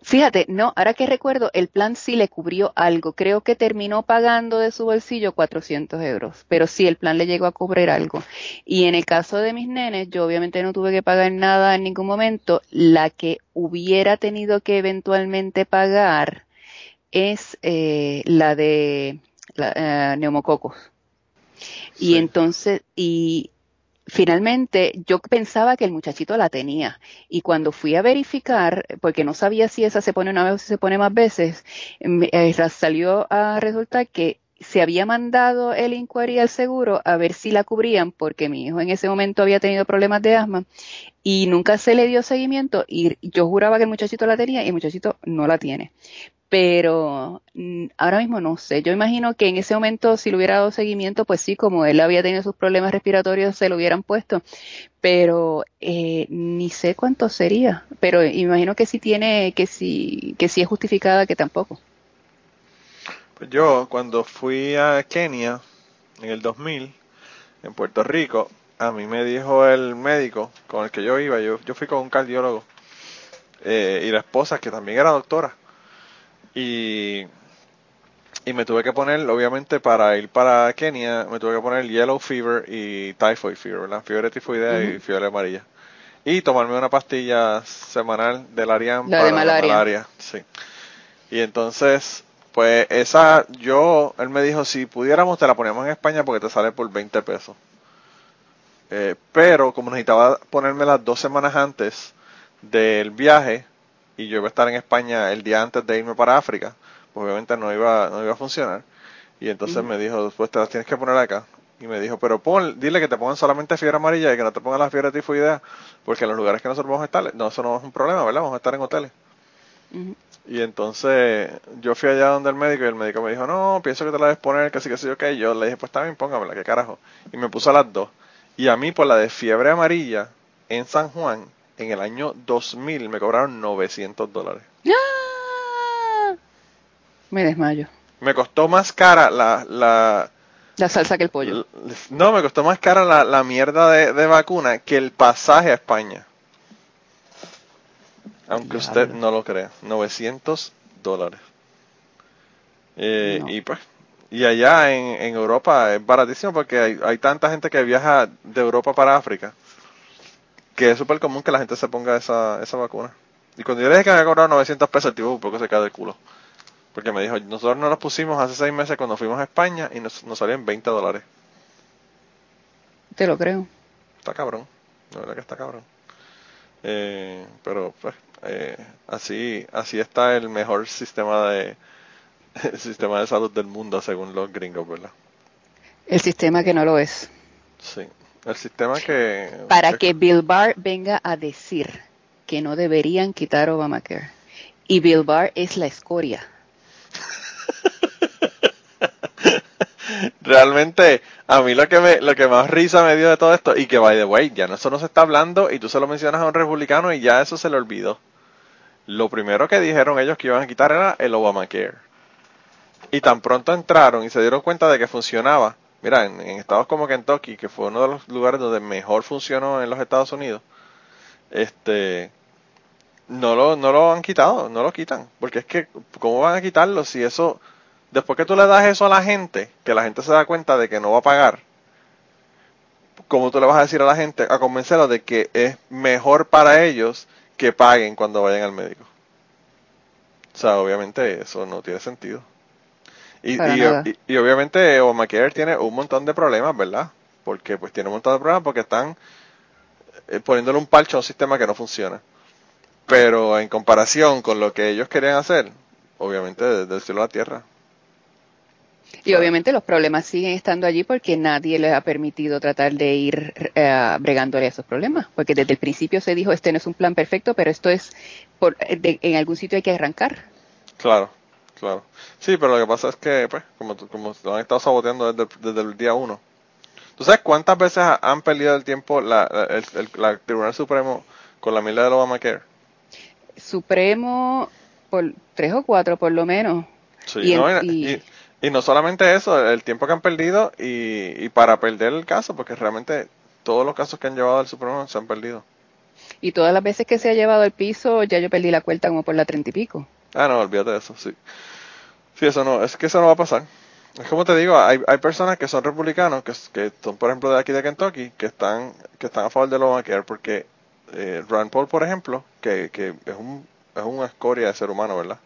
Fíjate, no, ahora que recuerdo, el plan sí le cubrió algo. Creo que terminó pagando de su bolsillo 400 euros, pero sí, el plan le llegó a cubrir algo. Y en el caso de mis nenes, yo obviamente no tuve que pagar nada en ningún momento. La que hubiera tenido que eventualmente pagar es eh, la de la, eh, neumococos. Y entonces, y finalmente yo pensaba que el muchachito la tenía. Y cuando fui a verificar, porque no sabía si esa se pone una vez o si se pone más veces, eh, salió a resultar que se había mandado el inquiry al seguro a ver si la cubrían porque mi hijo en ese momento había tenido problemas de asma y nunca se le dio seguimiento y yo juraba que el muchachito la tenía y el muchachito no la tiene pero mm, ahora mismo no sé. Yo imagino que en ese momento, si le hubiera dado seguimiento, pues sí, como él había tenido sus problemas respiratorios, se lo hubieran puesto, pero eh, ni sé cuánto sería. Pero imagino que sí tiene, que sí, que sí es justificada, que tampoco. Pues yo, cuando fui a Kenia en el 2000, en Puerto Rico, a mí me dijo el médico con el que yo iba, yo, yo fui con un cardiólogo eh, y la esposa, que también era doctora y, y me tuve que poner, obviamente, para ir para Kenia, me tuve que poner yellow fever y typhoid fever, la fiebre tifoidea y fiebre amarilla. Y tomarme una pastilla semanal del Ariam para la malaria. Sí. Y entonces, pues esa, yo, él me dijo, si pudiéramos te la poníamos en España porque te sale por 20 pesos. Eh, pero como necesitaba ponerme las dos semanas antes del viaje, y yo iba a estar en España el día antes de irme para África, pues obviamente no iba, no iba a funcionar. Y entonces me dijo, después te las tienes que poner acá. Y me dijo, pero pon, dile que te pongan solamente fiebre amarilla y que no te pongan la fiebre tifoidea, porque en los lugares que nosotros vamos a estar, no, eso no es un problema, ¿verdad? Vamos a estar en hoteles. Y entonces yo fui allá donde el médico y el médico me dijo, no, pienso que te la debes poner, que sí, que sí, ok. Yo le dije, pues también póngamela, qué carajo. Y me puso a las dos. Y a mí por la de fiebre amarilla en San Juan en el año 2000 me cobraron 900 dólares. ¡Ah! Me desmayo. Me costó más cara la, la... La salsa que el pollo. No, me costó más cara la, la mierda de, vacuna que el pasaje a España. Aunque usted no lo crea. 900 dólares. Eh, y pues, y allá en, en, Europa es baratísimo porque hay, hay tanta gente que viaja de Europa para África que es súper común que la gente se ponga esa, esa vacuna. Y cuando yo le dije que me había cobrado 900 pesos, el tipo un poco se cae de culo. Porque me dijo, nosotros nos los pusimos hace seis meses cuando fuimos a España y nos, nos salían 20 dólares. Te lo creo. Está cabrón, la verdad que está cabrón. Eh, pero pues, eh, así, así está el mejor sistema de, el sistema de salud del mundo según los gringos, ¿verdad? El sistema que no lo es. Sí. El sistema que... Para que Bill Barr venga a decir que no deberían quitar Obamacare. Y Bill Barr es la escoria. Realmente, a mí lo que me, lo que más risa me dio de todo esto, y que by the way, ya no, eso no se está hablando, y tú se lo mencionas a un republicano y ya eso se le olvidó. Lo primero que dijeron ellos que iban a quitar era el Obamacare. Y tan pronto entraron y se dieron cuenta de que funcionaba, Mira, en, estados como Kentucky, que fue uno de los lugares donde mejor funcionó en los Estados Unidos, este no lo, no lo han quitado, no lo quitan. Porque es que, ¿cómo van a quitarlo si eso, después que tú le das eso a la gente, que la gente se da cuenta de que no va a pagar, ¿cómo tú le vas a decir a la gente, a convencerlos de que es mejor para ellos que paguen cuando vayan al médico? O sea, obviamente eso no tiene sentido. Y, y obviamente Obamacare tiene un montón de problemas, ¿verdad? Porque pues tiene un montón de problemas porque están eh, poniéndole un parche a un sistema que no funciona. Pero en comparación con lo que ellos querían hacer, obviamente desde el cielo a la tierra. Y obviamente los problemas siguen estando allí porque nadie les ha permitido tratar de ir eh, bregándole a esos problemas. Porque desde el principio se dijo, este no es un plan perfecto, pero esto es, por, de- en algún sitio hay que arrancar. Claro, claro. Sí, pero lo que pasa es que, pues, como, como lo han estado saboteando desde, el- desde el día uno. ¿Tú sabes cuántas veces ha- han perdido el tiempo la, la- el, el- la Tribunal Supremo con la mierda del Obamacare? Supremo, por tres o cuatro por lo menos. Sí, Y no, y, y- y- y no solamente eso, el tiempo que han perdido y, y para perder el caso, porque realmente todos los casos que han llevado al Supremo se han perdido. Y todas las veces que se ha llevado al piso, ya yo perdí la cuenta como por la treinta y pico. Ah, no, olvídate de eso, sí. Sí, eso no, es que eso no va a pasar. Es como te digo, hay, hay personas que son republicanos, que, que son, por ejemplo, de aquí de Kentucky, que están, que están a favor del Obamacare, porque eh, Rand Paul, por ejemplo, que, que es, un, es una escoria de ser humano, ¿verdad?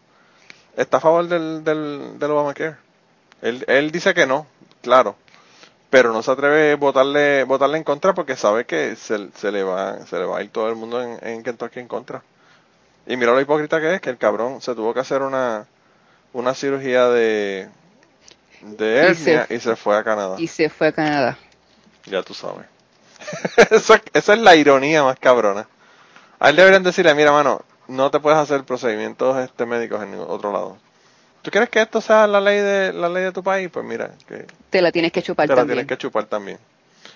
Está a favor del, del, del Obamacare. Él, él dice que no, claro, pero no se atreve a votarle, votarle en contra porque sabe que se, se, le va, se le va a ir todo el mundo en, en Kentucky en contra. Y mira lo hipócrita que es, que el cabrón se tuvo que hacer una, una cirugía de, de Y se- hernia y se fue a Canadá. Y se fue a Canadá. Ya tú sabes. Eso- esa es la ironía más cabrona. A él deberían decirle, mira, mano, no te puedes hacer procedimientos este médicos en ningún otro lado. ¿Tú quieres que esto sea la ley de la ley de tu país? Pues mira, que Te la tienes que chupar te la también. tienes que chupar también.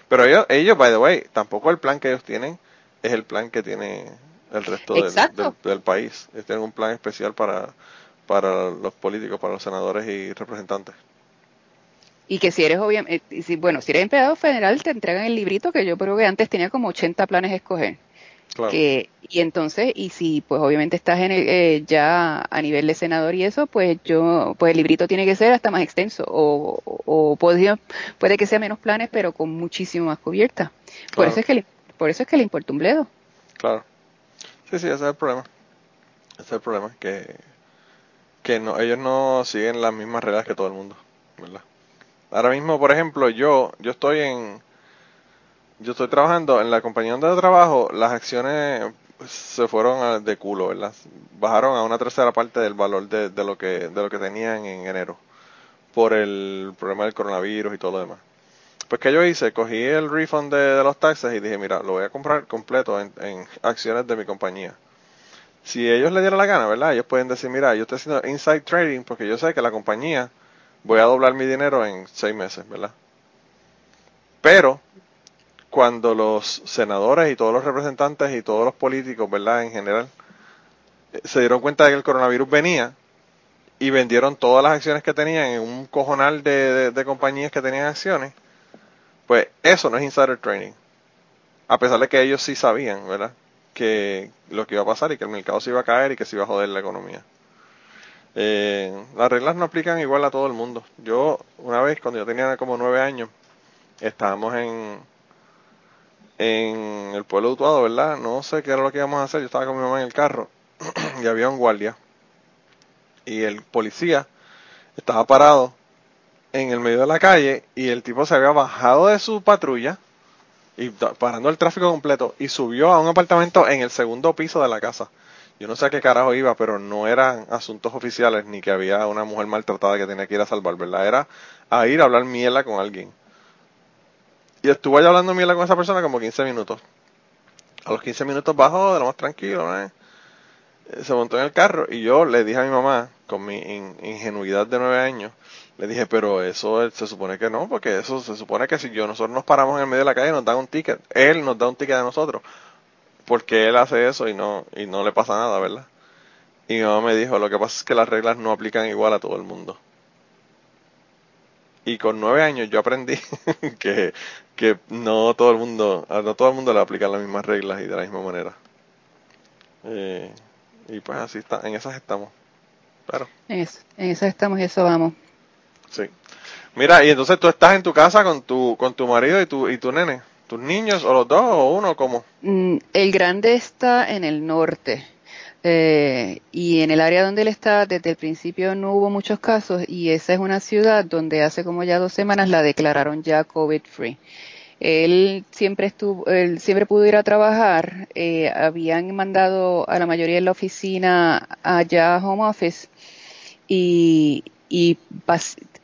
Pero ellos, ellos, by the way, tampoco el plan que ellos tienen es el plan que tiene el resto del, del- del país. Tienen un plan especial para, para los políticos, para los senadores y representantes. Y que si eres, obviamente, si, bueno, si eres empleado federal, te entregan el librito que yo creo que antes tenía como 80 planes a escoger. Claro. Que, y entonces, y si pues obviamente estás en el, eh, ya a nivel de senador y eso, pues yo, pues el librito tiene que ser hasta más extenso. O, o puede, puede que sea menos planes, pero con muchísimo más cubierta. Por eso es que le, por eso es que le importa un bledo. Claro. Sí, sí, ese es el problema. Ese es el problema, que, que no, ellos no siguen las mismas reglas que todo el mundo, ¿verdad? Ahora mismo, por ejemplo, yo, yo estoy en, yo estoy trabajando en la compañía donde trabajo, las acciones se fueron de culo, ¿verdad? Bajaron a una tercera parte del valor de, de lo que, de lo que tenían en enero, por el problema del coronavirus y todo lo demás. Pues que yo hice, cogí el refund de, los taxes y dije, mira, lo voy a comprar completo en, en acciones de mi compañía. Si ellos le dieran la gana, ¿verdad? Ellos pueden decir, mira, yo estoy haciendo inside trading porque yo sé que la compañía voy a doblar mi dinero en seis meses, ¿verdad? Pero cuando los senadores y todos los representantes y todos los políticos, ¿verdad? En general, eh, se dieron cuenta de que el coronavirus venía y vendieron todas las acciones que tenían en un cojonal de compañías que tenían acciones, pues eso no es insider trading. A pesar de que ellos sí sabían, ¿verdad? Que lo que iba a pasar y que el mercado se iba a caer y que se iba a joder la economía. Eh, las reglas no aplican igual a todo el mundo. Yo, una vez, cuando yo tenía como nueve años, estábamos en, en el pueblo de Utuado, ¿verdad? No sé qué era lo que íbamos a hacer. Yo estaba con mi mamá en el carro y había un guardia. Y el policía estaba parado en el medio de la calle y el tipo se había bajado de su patrulla y parando el tráfico completo y subió a un apartamento en el segundo piso de la casa. Yo no sé a qué carajo iba, pero no eran asuntos oficiales ni que había una mujer maltratada que tenía que ir a salvar, ¿verdad? Era a ir a hablar mierda con alguien. Y estuvo ahí hablando mierda con esa persona como 15 minutos. A los 15 minutos bajó de lo más tranquilo. Eh, Se montó en el carro y yo le dije a mi mamá, con mi in- ingenuidad de nueve años, le dije, pero eso eh, se supone que no, porque eso se supone que si yo nosotros nos paramos en el medio de la calle nos dan un ticket, él nos da un ticket a nosotros, porque él hace eso y no y no le pasa nada, ¿verdad? Y mi mamá me dijo, lo que pasa es que las reglas no aplican igual a todo el mundo. Y con nueve años yo aprendí que, que no todo el mundo, no todo el mundo le aplican las mismas reglas y de la misma manera. Eh, y pues así está, en esas estamos. Pero, En en eso estamos y eso vamos. Sí. Mira, y entonces tú estás en tu casa con tu, con tu marido y tu, y tu nene. ¿Tus niños o los dos o uno como? Mm, el grande está en el norte. Eh, y en el área donde él está, desde el principio no hubo muchos casos y esa es una ciudad donde hace como ya dos semanas la declararon ya COVID free. Él siempre estuvo, él siempre pudo ir a trabajar. Eh, habían mandado a la mayoría de la oficina allá a home office y, y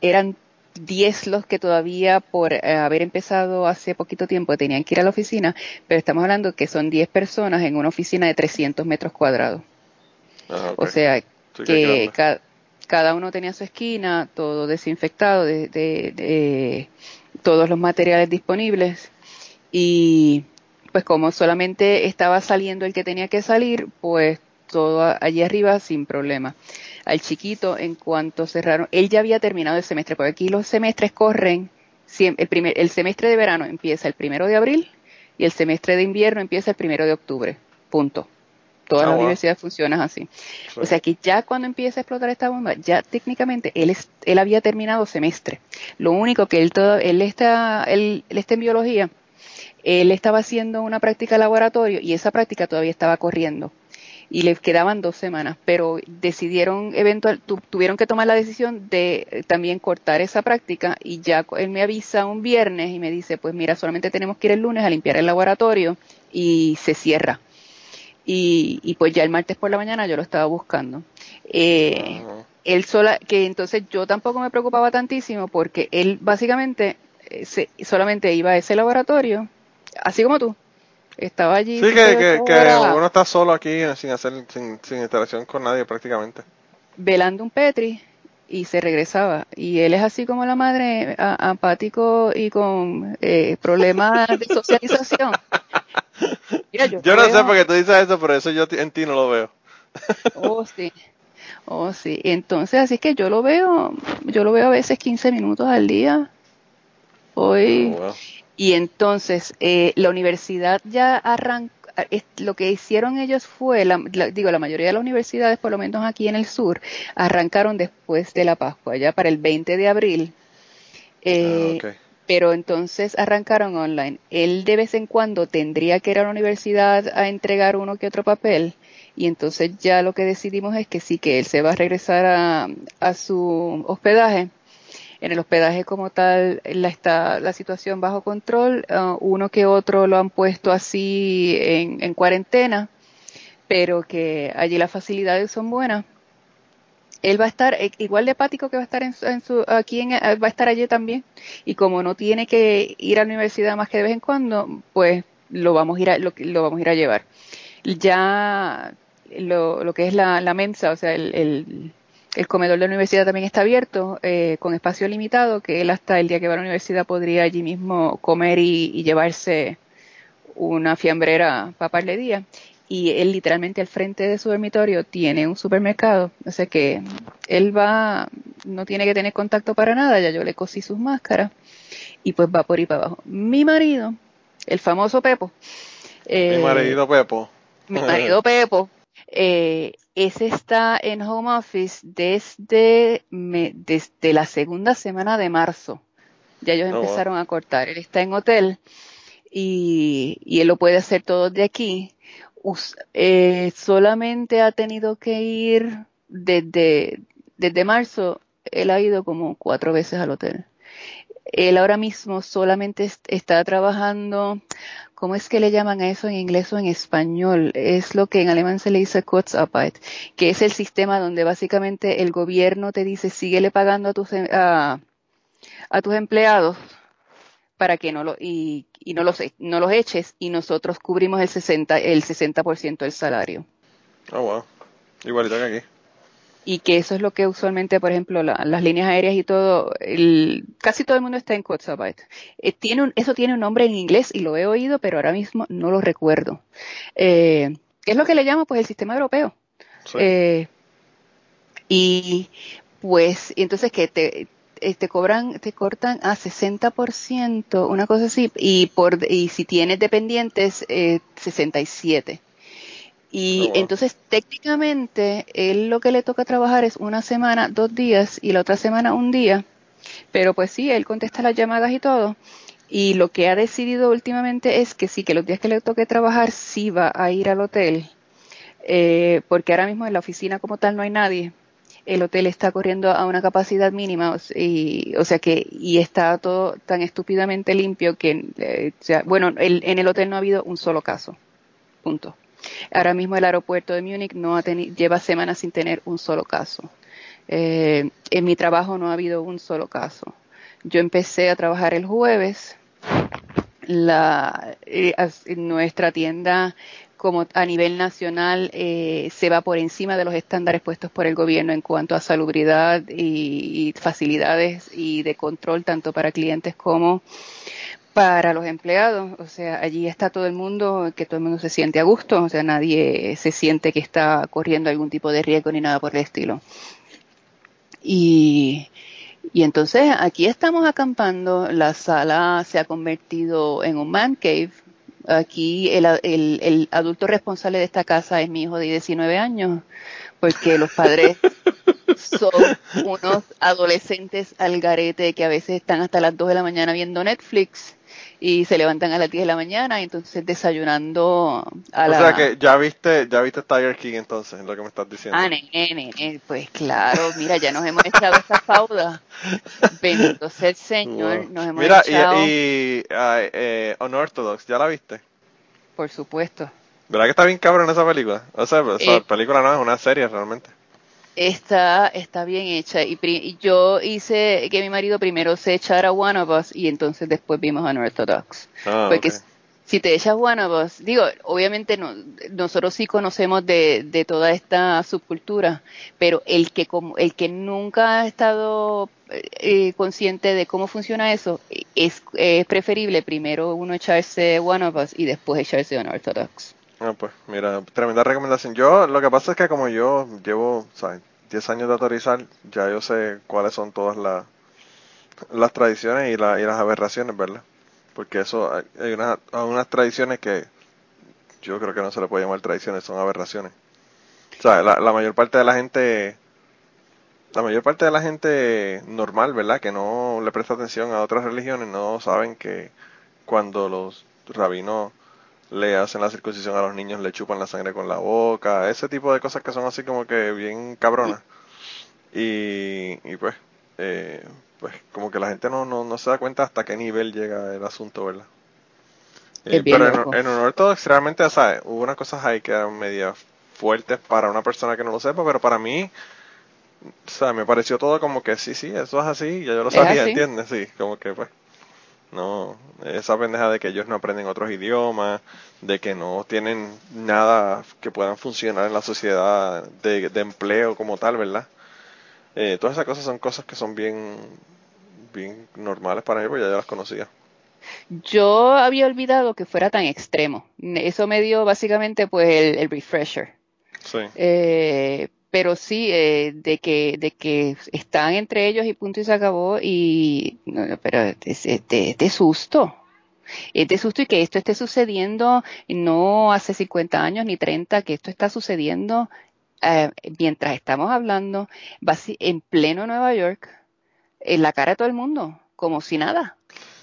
eran 10 los que todavía por eh, haber empezado hace poquito tiempo tenían que ir a la oficina, pero estamos hablando que son 10 personas en una oficina de 300 metros cuadrados. Ah, o sea, que cada uno tenía su esquina, todo desinfectado, de, de, todos los materiales disponibles y pues como solamente estaba saliendo el que tenía que salir, pues todo allí arriba sin problema. Al chiquito, en cuanto cerraron, él ya había terminado el semestre, porque aquí los semestres corren, el, primer, el semestre de verano empieza el primero de abril y el semestre de invierno empieza el primero de octubre. Punto. Todas las universidades funcionan así. O sea que ya cuando empieza a explotar esta bomba, ya técnicamente él, él había terminado semestre. Lo único que él, todo, él, está, él, él está en biología, él estaba haciendo una práctica de laboratorio y esa práctica todavía estaba corriendo y les quedaban dos semanas, pero decidieron, eventual, tuvieron que tomar la decisión de eh, también cortar esa práctica y ya él me avisa un viernes y me dice, pues mira, solamente tenemos que ir el lunes a limpiar el laboratorio y se cierra. Y, y pues ya el martes por la mañana yo lo estaba buscando. Eh, él sola, que entonces yo tampoco me preocupaba tantísimo porque él básicamente eh, se, solamente iba a ese laboratorio, así como tú, estaba allí. Sí, que, uno está solo aquí sin hacer, sin, sin interacción con nadie prácticamente. Velando un Petri y se regresaba. Y él es así como la madre, apático y con eh, problemas de socialización. yo, no sé por qué tú dices eso, pero eso yo en ti no lo veo. oh, sí. Oh, sí. Entonces, así que yo lo veo, yo lo veo a veces 15 minutos al día. Hoy. Oh, y entonces eh, la universidad ya arrancó, lo que hicieron ellos fue, la, digo, la mayoría de las universidades, por lo menos aquí en el sur, arrancaron después de la Pascua, ya para el 20 de abril. Eh, ah, pero entonces arrancaron online. Él de vez en cuando tendría que ir a la universidad a entregar uno que otro papel. Y entonces ya lo que decidimos es que sí, que él se va a regresar a, a su hospedaje en el hospedaje como tal la, está la situación bajo control. Uh, uno que otro lo han puesto así en, cuarentena, pero que allí las facilidades son buenas. Él va a estar eh, igual de hepático que va a estar en, su, aquí en, eh, va a estar allí también. Y como no tiene que ir a la universidad más que de vez en cuando, pues lo vamos a ir a, lo, vamos a ir a llevar. Ya lo, lo que es la, la mensa, o sea, el el comedor de la universidad también está abierto, eh, con espacio limitado, que él hasta el día que va a la universidad podría allí mismo comer y, llevarse una fiambrera para par de día. Y él literalmente al frente de su dormitorio tiene un supermercado, o sea que él va, no tiene que tener contacto para nada, ya yo le cosí sus máscaras y pues va por ahí para abajo. Mi marido, el famoso Pepo. mi eh, marido Pepo. Mi marido Pepo. Eh, ese está en home office desde, desde la segunda semana de marzo. Ya ellos oh, empezaron a cortar. Él está en hotel y, y él lo puede hacer todo de aquí. eh, solamente ha tenido que ir desde, desde marzo. Él ha ido como cuatro veces al hotel. Él ahora mismo solamente está trabajando ¿cómo es que le llaman a eso en inglés o en español? Es lo que en alemán se le dice Kurzarbeit, que es el sistema donde básicamente el gobierno te dice, síguele pagando a tus, em, a, tus empleados para que no lo, y, y no los, no los eches y nosotros cubrimos el 60, el 60% del salario. Ah, wow. Igualito que aquí y que eso es lo que usualmente, por ejemplo, las líneas aéreas y todo, el, casi todo el mundo está en Kurzarbeit. Eh, tiene un, eso tiene un nombre en inglés y lo he oído, pero ahora mismo no lo recuerdo. Eh, ¿Qué es lo que le llama? Pues el sistema europeo. Eh, y pues, entonces que te, eh, te cobran, te cortan a 60%, una cosa así, y por, y si tienes dependientes, eh, 67. Y oh, entonces técnicamente él lo que le toca trabajar es una semana, dos días y la otra semana un día. Pero pues sí, él contesta las llamadas y todo. Y lo que ha decidido últimamente es que sí, que los días que le toque trabajar, sí va a ir al hotel, eh, porque ahora mismo en la oficina como tal no hay nadie. El hotel está corriendo a una capacidad mínima, y, o sea que, y está todo tan estúpidamente limpio que, eh, o sea, bueno, en el hotel no ha habido un solo caso. Punto. Ahora mismo el aeropuerto de Múnich no ha lleva semanas sin tener un solo caso. Eh, en mi trabajo no ha habido un solo caso. Yo empecé a trabajar el jueves. La, eh, nuestra tienda como a nivel nacional eh, se va por encima de los estándares puestos por el gobierno en cuanto a salubridad y, facilidades y de control tanto para clientes como para los empleados. O sea, allí está todo el mundo, que todo el mundo se siente a gusto, o sea, nadie se siente que está corriendo algún tipo de riesgo ni nada por el estilo. Y, y entonces aquí estamos acampando, la sala se ha convertido en un man cave. Aquí el, el, el adulto responsable de esta casa es mi hijo de 19 años, porque los padres son unos adolescentes al garete que a veces están hasta las 2 de la mañana viendo Netflix y se levantan a las 10 de la mañana y entonces desayunando a la... O sea que ya viste, ya viste Tiger King entonces, es lo que me estás diciendo. Ah, nene, pues claro, mira, ya nos hemos echado esta fauda. Bendito sea el Señor, nos hemos mira, echado... Mira, y, y eh, Unorthodox, ¿ya la viste? Por supuesto. ¿Verdad que está bien cabrón esa película? O sea, esa eh, película no es una serie realmente está, está bien hecha. Y, yo hice que mi marido primero se echara One of Us y entonces después vimos Unorthodox. Ah, Porque si te echas One of Us, digo, obviamente no, nosotros sí conocemos de, de toda esta subcultura, pero el que, como, el que nunca ha estado eh, consciente de cómo funciona eso, es, es preferible primero uno echarse One of Us y después echarse Unorthodox. Ah, pues, mira, tremenda recomendación. Yo, lo que pasa es que como yo llevo, ¿sabes? 10 años de autorizar, ya yo sé cuáles son todas las, las tradiciones y, la, y las aberraciones, ¿verdad? Porque eso, hay unas, unas tradiciones que yo creo que no se le puede llamar tradiciones, son aberraciones. O sea, la, la mayor parte de la gente, la mayor parte de la gente normal, ¿verdad? Que no le presta atención a otras religiones, no saben que cuando los rabinos le hacen la circuncisión a los niños, le chupan la sangre con la boca, ese tipo de cosas que son así como que bien cabronas. Y, y pues, eh, pues como que la gente no, no, no se da cuenta hasta qué nivel llega el asunto, ¿verdad? Eh, pero en, en, honor todo, extremadamente, o sea, hubo unas cosas ahí que eran media fuertes para una persona que no lo sepa, pero para mí, o sea, me pareció todo como que sí, sí, eso es así, ya yo lo sabía, ¿entiendes? Sí, como que pues no, esa pendeja de que ellos no aprenden otros idiomas, de que no tienen nada que puedan funcionar en la sociedad de, empleo como tal, ¿verdad? Eh, todas esas cosas son cosas que son bien, bien normales para mí, porque ya, ya las conocía. Yo había olvidado que fuera tan extremo. Eso me dio básicamente pues el, el refresher. Sí. Eh, pero sí eh, de que de que están entre ellos y punto y se acabó y no, pero es, de, susto. Es de susto y que esto esté sucediendo no hace 50 años ni 30 que esto está sucediendo eh, mientras estamos hablando en pleno Nueva York en la cara de todo el mundo como si nada.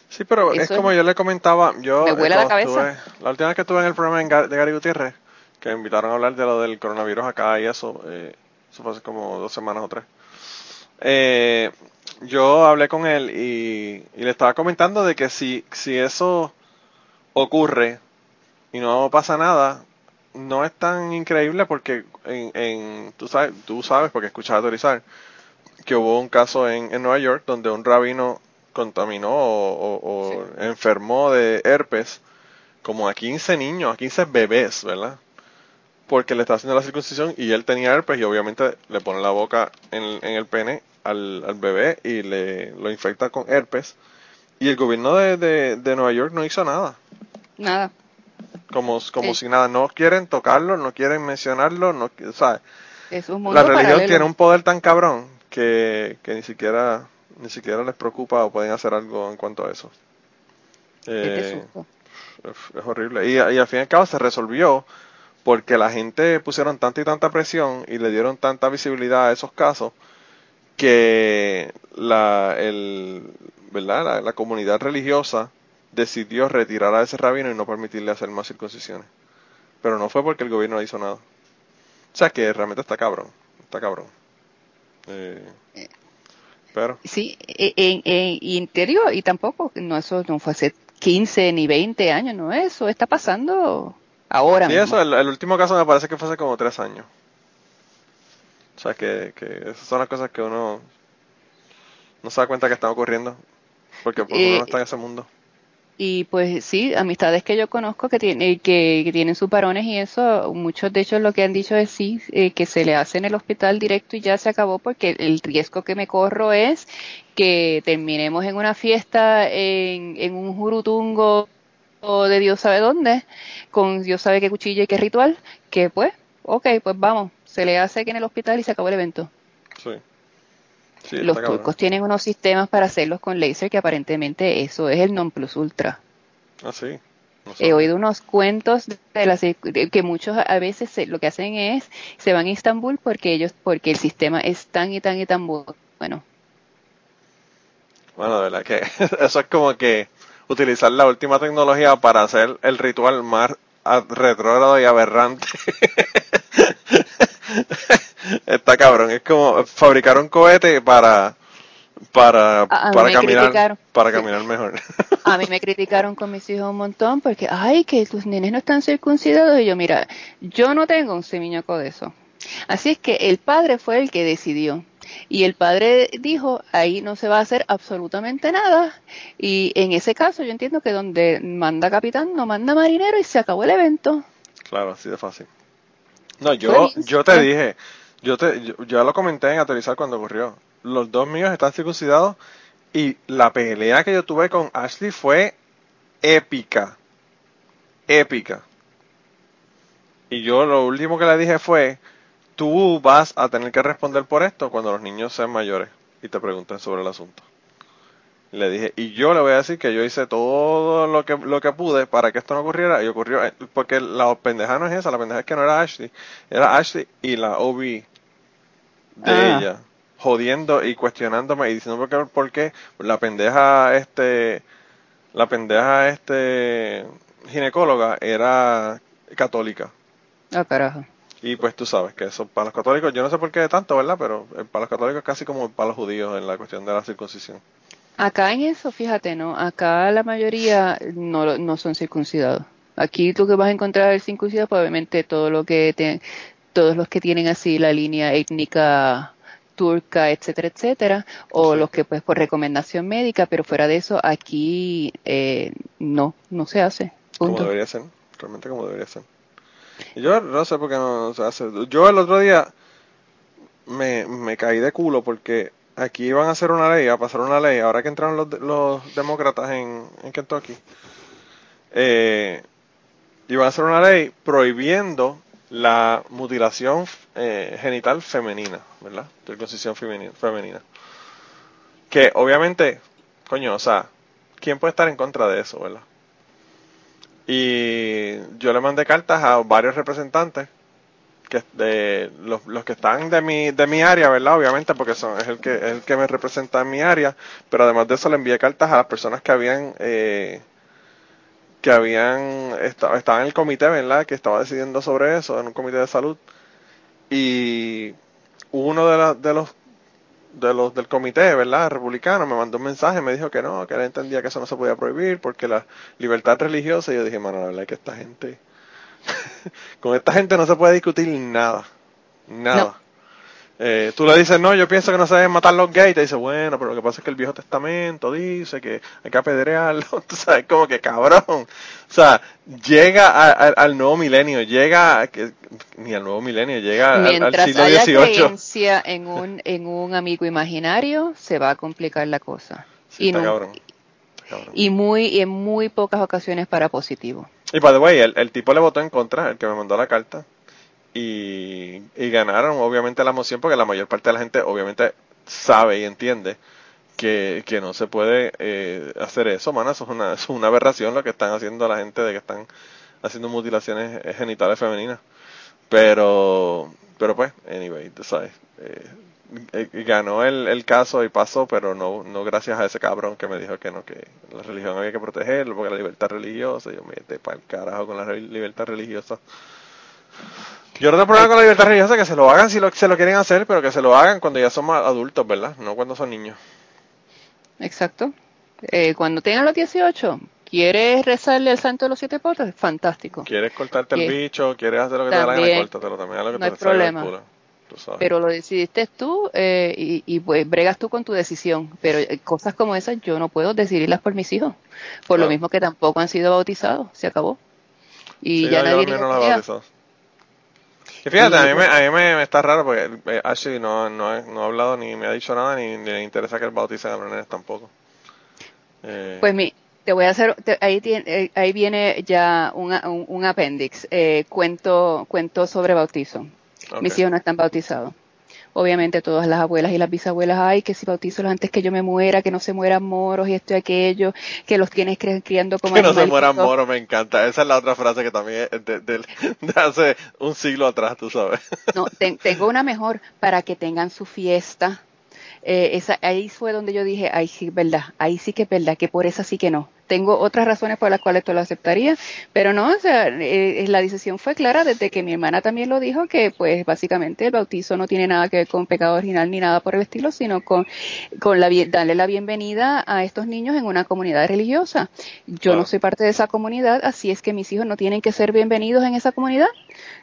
Sí pero es como yo le comentaba yo me vuela la cabeza. la última vez que estuve en el programa de Gary Gutiérrez que me invitaron a hablar de lo del coronavirus acá y eso. Eh, eso fue hace como dos semanas o tres. Eh, yo hablé con él y, le estaba comentando de que si, si eso ocurre y no pasa nada, no es tan increíble porque en, en tú sabes, tú sabes porque escuchas autorizar que hubo un caso en, en Nueva York donde un rabino contaminó o, enfermó de herpes como a 15 niños, a 15 bebés, ¿verdad? Porque le está haciendo la circuncisión y él tenía herpes y obviamente le pone la boca en, el pene al, bebé y le lo infecta con herpes. Y el gobierno de, de, Nueva York no hizo nada. Nada. Como, como si nada, no quieren tocarlo, no quieren mencionarlo, no. Es un la religión tiene un poder tan cabrón que, que ni siquiera ni siquiera les preocupa o pueden hacer algo en cuanto a eso. Eh, es, horrible. Y, y al fin y al cabo se resolvió porque la gente pusieron tanta y tanta presión y le dieron tanta visibilidad a esos casos que la, el, ¿verdad? La, comunidad religiosa decidió retirar a ese rabino y no permitirle hacer más circuncisiones. Pero no fue porque el gobierno no hizo nada. O sea que realmente está cabrón, está cabrón. Eh, pero Sí, e- en, en interior y tampoco, no eso no fue hace 15 ni 20 años, no eso está pasando ahora sí, mismo. eso, el, el último caso me parece que fue hace como tres años. O sea que, que esas son las cosas que uno no se da cuenta que están ocurriendo. Porque pues, uno no está en ese mundo. Y pues sí, amistades que yo conozco que, tiene, que, que tienen sus parones y eso, muchos de ellos lo que han dicho es sí, eh, que se le hace en el hospital directo y ya se acabó porque el riesgo que me corro es que terminemos en una fiesta en, en un jurutungo o de Dios sabe dónde, con Dios sabe qué cuchilla y qué ritual, que pues, ok, pues vamos, se le hace aquí en el hospital y se acabó el evento. Sí. Sí, Los cabrón. turcos tienen unos sistemas para hacerlos con láser que aparentemente eso es el non plus ultra. Ah, sí. No He oído unos cuentos de las que muchos a veces se- lo que hacen es se van a Estambul porque ellos porque el sistema es tan y tan y tan bu- bueno. Bueno, de verdad que eso es como que utilizar la última tecnología para hacer el ritual más retrógrado y aberrante. Está cabrón, es como fabricar un cohete para para A- para caminar criticaron. para caminar mejor. A mí me criticaron con mis hijos un montón porque ay que tus nenes no están circuncidados y yo mira yo no tengo un semiñoco de eso. Así es que el padre fue el que decidió. Y el padre dijo, ahí no se va a hacer absolutamente nada. Y en ese caso yo entiendo que donde manda capitán no manda marinero y se acabó el evento. Claro, así de fácil. No, yo, yo te dije, yo te, yo, ya lo comenté en Aterrizar cuando ocurrió. Los dos míos están circuncidados y la pelea que yo tuve con Ashley fue épica. Épica. Y yo lo último que le dije fue, tú vas a tener que responder por esto cuando los niños sean mayores y te pregunten sobre el asunto. Le dije, y yo le voy a decir que yo hice todo lo que, lo que pude para que esto no ocurriera, y ocurrió, eh, porque la pendeja no es esa, la pendeja es que no era Ashley, era Ashley y la OB de Ah. ella, jodiendo y cuestionándome y diciendo por qué, por qué la pendeja, este, la pendeja, este, ginecóloga era católica. Ah, carajo. Y pues tú sabes que eso para los católicos, yo no sé por qué tanto, ¿verdad? Pero eh, para los católicos es casi como para los judíos en la cuestión de la circuncisión. Acá en eso, fíjate, ¿no? Acá la mayoría no, no son circuncidados. Aquí tú que vas a encontrar el circuncidado, pues obviamente todo lo que te- todos los que tienen así la línea étnica turca, etcétera, etcétera, o Sí. los que pues por recomendación médica, pero fuera de eso, aquí eh, no, no se hace. Como debería ser, realmente como debería ser. Yo no sé por qué no se hace. Yo el otro día me, me caí de culo porque aquí iban a hacer una ley, a pasar una ley, ahora que entraron los, los demócratas en, en Kentucky, eh, iban a hacer una ley prohibiendo la mutilación eh, genital femenina, ¿verdad? Circuncisión femenina. Que obviamente, coño, o sea, ¿quién puede estar en contra de eso, verdad? Y yo le mandé cartas a varios representantes que de los, los que están de mi de mi área, ¿verdad? Obviamente porque son es el que es el que me representa en mi área, pero además de eso le envié cartas a las personas que habían eh, que habían estado estaban en el comité, ¿verdad? Que estaba decidiendo sobre eso en un comité de salud y uno de, la- de los de los del comité, ¿verdad? Republicano, me mandó un mensaje, me dijo que no, que él entendía que eso no se podía prohibir porque la libertad religiosa. Y yo dije, mano, la verdad es que esta gente, con esta gente no se puede discutir nada, nada. Eh, tú le dices, no, yo pienso que no se deben matar los gays. Te dice, bueno, pero lo que pasa es que el Viejo Testamento dice que hay que apedrearlo. Tú sabes, como que cabrón. O sea, llega a- a- al nuevo milenio, llega, a que, ni al nuevo milenio, llega al- siglo haya XVIII. creencia en un, en un amigo imaginario, se va a complicar la cosa. Sí, y, está no- cabrón. Está cabrón. y muy y en muy pocas ocasiones para positivo. Y by the way, el, el tipo le votó en contra, el que me mandó la carta. Y, y ganaron obviamente la moción porque la mayor parte de la gente obviamente sabe y entiende que, que no se puede eh, hacer eso, mano. Eso es, una, es una aberración lo que están haciendo la gente de que están haciendo mutilaciones genitales femeninas. Pero, pero pues, anyway, tú sabes. eh, eh, ganó el, el caso y pasó, pero no, no gracias a ese cabrón que me dijo que no, que la religión había que protegerlo porque la libertad religiosa, yo me para el carajo con la libertad religiosa. Yo no tengo problema con la libertad religiosa, que se lo hagan si lo, se lo quieren hacer, pero que se lo hagan cuando ya son más adultos, ¿verdad? No cuando son niños. Exacto. Eh, cuando tengan los 18, ¿quieres rezarle el santo de los siete potes? Fantástico. ¿Quieres cortarte el bicho? ¿Quieres hacer lo que te da la. Córtatelo también, lo que No te hay problema. culo, tú sabes. Pero lo decidiste tú eh, y, y, pues bregas tú con tu decisión. Pero eh, cosas como esas yo no puedo decidirlas por mis hijos. Por lo mismo que tampoco han sido bautizados. Se acabó. Y Sí, ya nadie no que fíjate, a mí, me, a mí me, me está raro porque eh, Ashley no, no, ha- no ha hablado ni me ha dicho nada ni, ni le interesa que él bautice a nenes tampoco. Eh, Pues mi, te voy a hacer, te- ahí, tiene- eh, ahí viene ya un, un, un apéndice, eh, cuento, cuento sobre bautizo. ok. Mis hijos no están bautizados. Obviamente todas las abuelas y las bisabuelas, ay, que si bautizo antes que yo me muera, que no se mueran moros y esto y aquello, que los tienes cri- criando como Que no se mueran moros, me encanta. Esa es la otra frase que también es de, de- de hace un siglo atrás, tú sabes. No, ten- tengo una mejor para que tengan su fiesta. Eh, esa, ahí fue donde yo dije, ahí sí, verdad, ahí sí que es verdad, que por esa sí que no. Tengo otras razones por las cuales tú lo aceptaría, pero no, o sea, eh, la decisión fue clara desde que mi hermana también lo dijo, que pues básicamente el bautizo no tiene nada que ver con pecado original ni nada por el estilo, sino con, con la, darle la bienvenida a estos niños en una comunidad religiosa. Yo no soy parte de esa comunidad, así es que mis hijos no tienen que ser bienvenidos en esa comunidad.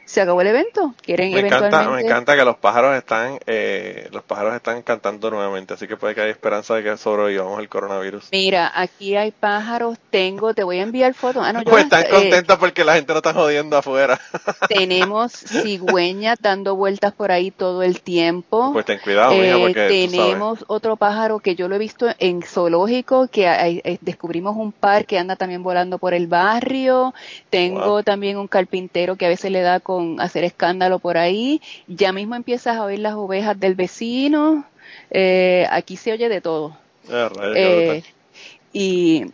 Se acabó el evento. Quieren Me encanta, eventualmente. me encanta que los pájaros están, eh, los pájaros están cantando nuevamente, así que puede que haya esperanza de que sobrevivamos el coronavirus. Mira, aquí hay pájaros, tengo, te voy a enviar fotos. Ah, no, Pues están eh, contentos porque la gente no está jodiendo afuera. tenemos cigüeñas dando vueltas por ahí todo el tiempo. Pues ten cuidado, mija, Eh, porque tú sabes. tenemos otro pájaro que yo lo he visto en zoológico, que hay- eh, descubrimos un par que anda también volando por el barrio. Tengo Wow. también un carpintero que a veces le da con hacer escándalo por ahí. Ya mismo empiezas a oír las ovejas del vecino. Eh, aquí se oye de todo. Ah, Eh, y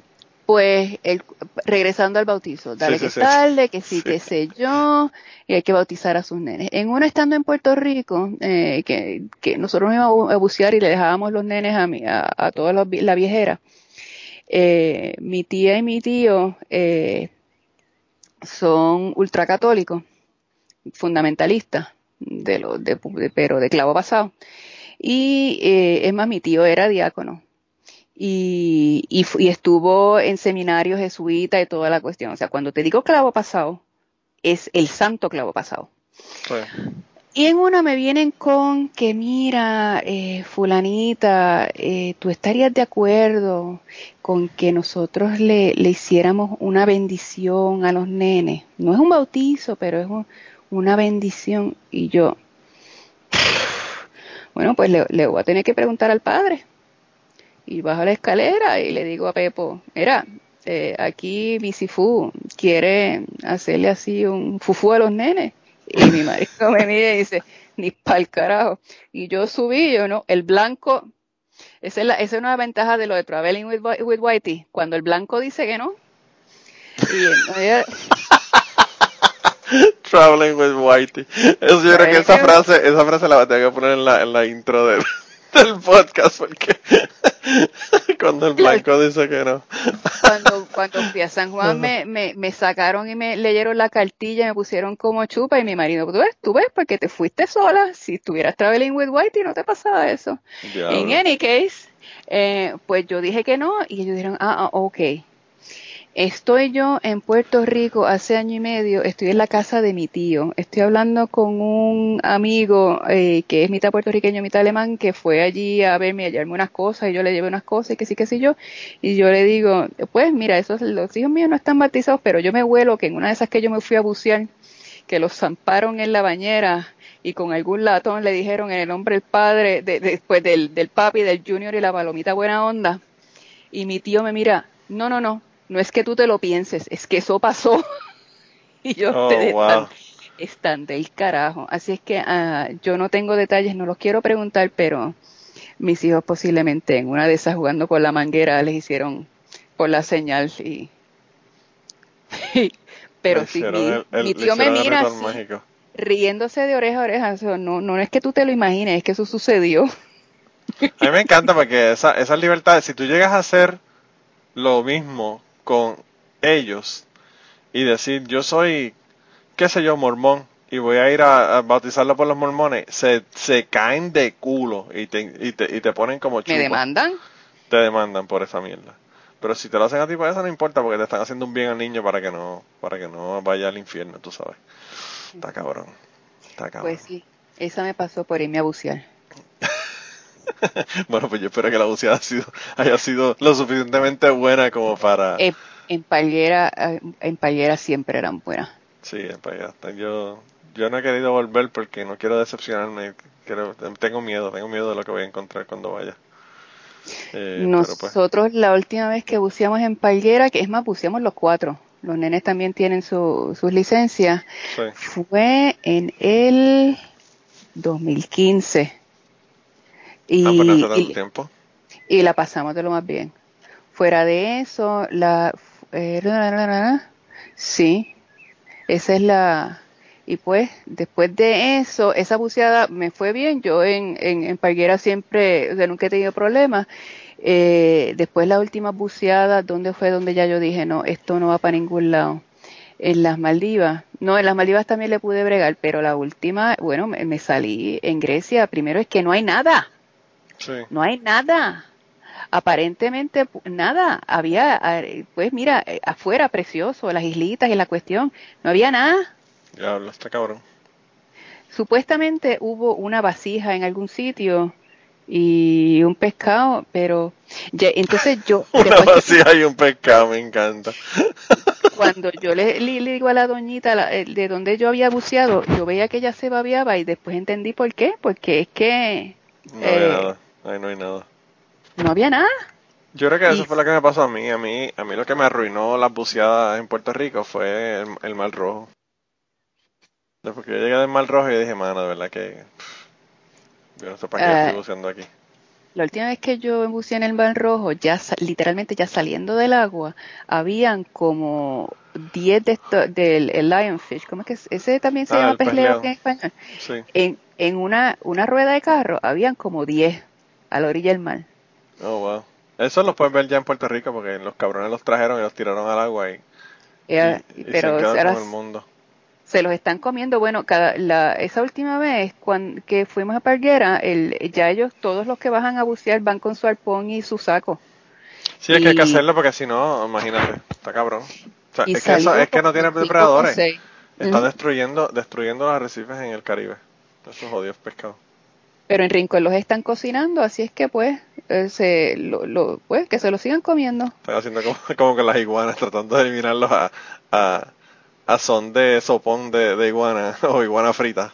pues el, regresando al bautizo, dale Sí, que sí, sí. tarde, que sí, que sé yo, y hay que bautizar a sus nenes. En uno estando en Puerto Rico, eh, que, que nosotros nos íbamos a bucear y le dejábamos los nenes a, mi, a, a toda la, la viejera, eh, mi tía y mi tío eh, son ultracatólicos, fundamentalistas, de lo, de, de- pero de clavo pasado. Y eh, es más, mi tío era diácono y, y, estuvo en seminarios jesuita y toda la cuestión. O sea, cuando te digo clavo pasado, es el santo clavo pasado. Y en una me vienen con que, mira, eh, fulanita, eh, tú estarías de acuerdo con que nosotros le, le hiciéramos una bendición a los nenes. No es un bautizo, pero es un- una bendición. Y yo, bueno, pues le, voy a tener que preguntar al padre. Y bajo la escalera y le digo a Pepo, mira, eh, aquí mi Sifu quiere hacerle así un fufú a los nenes. Y mi marido me mira y dice, ni pa'l carajo. Y yo subí, yo no, el blanco, esa es, la, esa es una ventaja de lo de Traveling with, with Whitey, cuando el blanco dice que no. Y Traveling with Whitey. Eso, yo creo que esa frase, esa frase la tengo que poner en la, en la intro del, del podcast porque cuando el blanco dice que no. cuando, cuando fui a San Juan me, me, me sacaron y me leyeron la cartilla, me pusieron como chupa y mi marido, tú ves, tú ves, porque te fuiste sola, si estuvieras traveling with Whitey no te pasaba eso. En any case, eh, pues yo dije que no y ellos dijeron, ah, ah, ok. Estoy yo en Puerto Rico hace año y medio, estoy en la casa de mi tío, estoy hablando con un amigo eh, que es mitad puertorriqueño, mitad alemán, que fue allí a verme, a llevarme unas cosas y yo le llevé unas cosas y que sí, que sí yo, y yo le digo, pues mira, esos, los hijos míos no están bautizados, pero yo me huelo que en una de esas que yo me fui a bucear, que los zamparon en la bañera y con algún latón le dijeron en el nombre del padre, de- después del, del papi, del junior y la palomita buena onda. Y mi tío me mira, no, no, no, no es que tú te lo pienses, es que eso pasó. y yo, Oh, ustedes wow. están, están del carajo. Así es que ah, yo no tengo detalles, no los quiero preguntar, pero mis hijos posiblemente en una de esas jugando con la manguera les hicieron por la señal y... pero Le sí, mi, el- tío me mira así, riéndose de oreja a oreja. O sea, no, no es que tú te lo imagines, es que eso sucedió. A mí me encanta porque esa, esas libertades, si tú llegas a hacer lo mismo con ellos y decir, yo soy, qué sé yo, mormón, y voy a ir a, a bautizarlo por los mormones, se, se caen de culo y te, y te, y te ponen como chupa. ¿Me demandan? Te demandan por esa mierda. Pero si te lo hacen a ti para eso no importa porque te están haciendo un bien al niño para que no, para que no vaya al infierno, tú sabes. Está cabrón. Está cabrón. Pues sí, esa me pasó por irme a bucear. bueno, pues yo espero que la buceada haya sido, haya sido lo suficientemente buena como para... En, en Pallera, eh, en Pallera siempre eran buenas. Sí, en Pallera. Yo, yo no he querido volver porque no quiero decepcionarme. Quiero, tengo miedo, tengo miedo de lo que voy a encontrar cuando vaya. Eh, pues, Nosotros la última vez que buceamos en Palguera, que es más, buceamos los cuatro, los nenes también tienen su, sus licencias, sí. fue en el 2015. Y, Ah, pues no hace tanto y- tiempo. y la pasamos de lo más bien. Fuera de eso, la... eh, la, la, la, la, sí, esa es la... Y pues, después de eso, esa buceada me fue bien. Yo en, en, en Parguera siempre, o sea, nunca he tenido problemas. Eh, después la última buceada, ¿dónde fue donde ya yo dije, no, esto no va para ningún lado? En las Maldivas. No, en las Maldivas también le pude bregar, pero la última, bueno, me, me salí en Grecia. Primero es que no hay nada. Sí. No hay nada. Aparentemente nada. Había, pues mira, eh, afuera precioso, las islitas y la cuestión. No había nada. Diablo, está cabrón. Supuestamente hubo una vasija en algún sitio y un pescado, pero ya- entonces yo, Una que- vacía y un pescado, me encanta. cuando yo le, le- le digo a la doñita la- eh, de donde yo había buceado, yo veía que ella se babeaba y después entendí por qué, porque es que No hay Eh, nada. Ahí no hay nada. no había nada. Yo creo que eso fue lo que me pasó a mí. A mí, a mí lo que me arruinó las buceadas en Puerto Rico fue el, el mal rojo. Después que yo llegué del mal rojo y dije, mano, de verdad que... pff, Yo no sé para qué estoy buceando aquí. La última vez que yo buceé en el Mar Rojo, ya literalmente ya saliendo del agua, habían como 10 de estos del el lionfish, ¿cómo es que es? ese también se Ah, llama pez león. en español? Sí. En, en una, una rueda de carro habían como 10 a la orilla del mar. Oh, wow. Eso los puedes ver ya en Puerto Rico porque los cabrones los trajeron y los tiraron al agua y, y- y pero se quedan ahora con el mundo. se los están comiendo. Bueno, cada, la, esa última vez que fuimos a Parguera, el, ya ellos, todos los que bajan a bucear van con su arpón y su saco. Sí, es que hay que hacerlo porque si no, imagínate, está cabrón. O sea, Y es que, eso, es que no como tiene cinco o depredadores. seis. Está Ujú. destruyendo, destruyendo los arrecifes en el Caribe. Esos jodidos pescados. Pero en Rincón los están cocinando, así es que pues, eh, se, lo, lo- pues que se lo sigan comiendo. Están haciendo como, como con las iguanas, tratando de eliminarlos a, a, a son de sopón de, de iguana o iguana frita.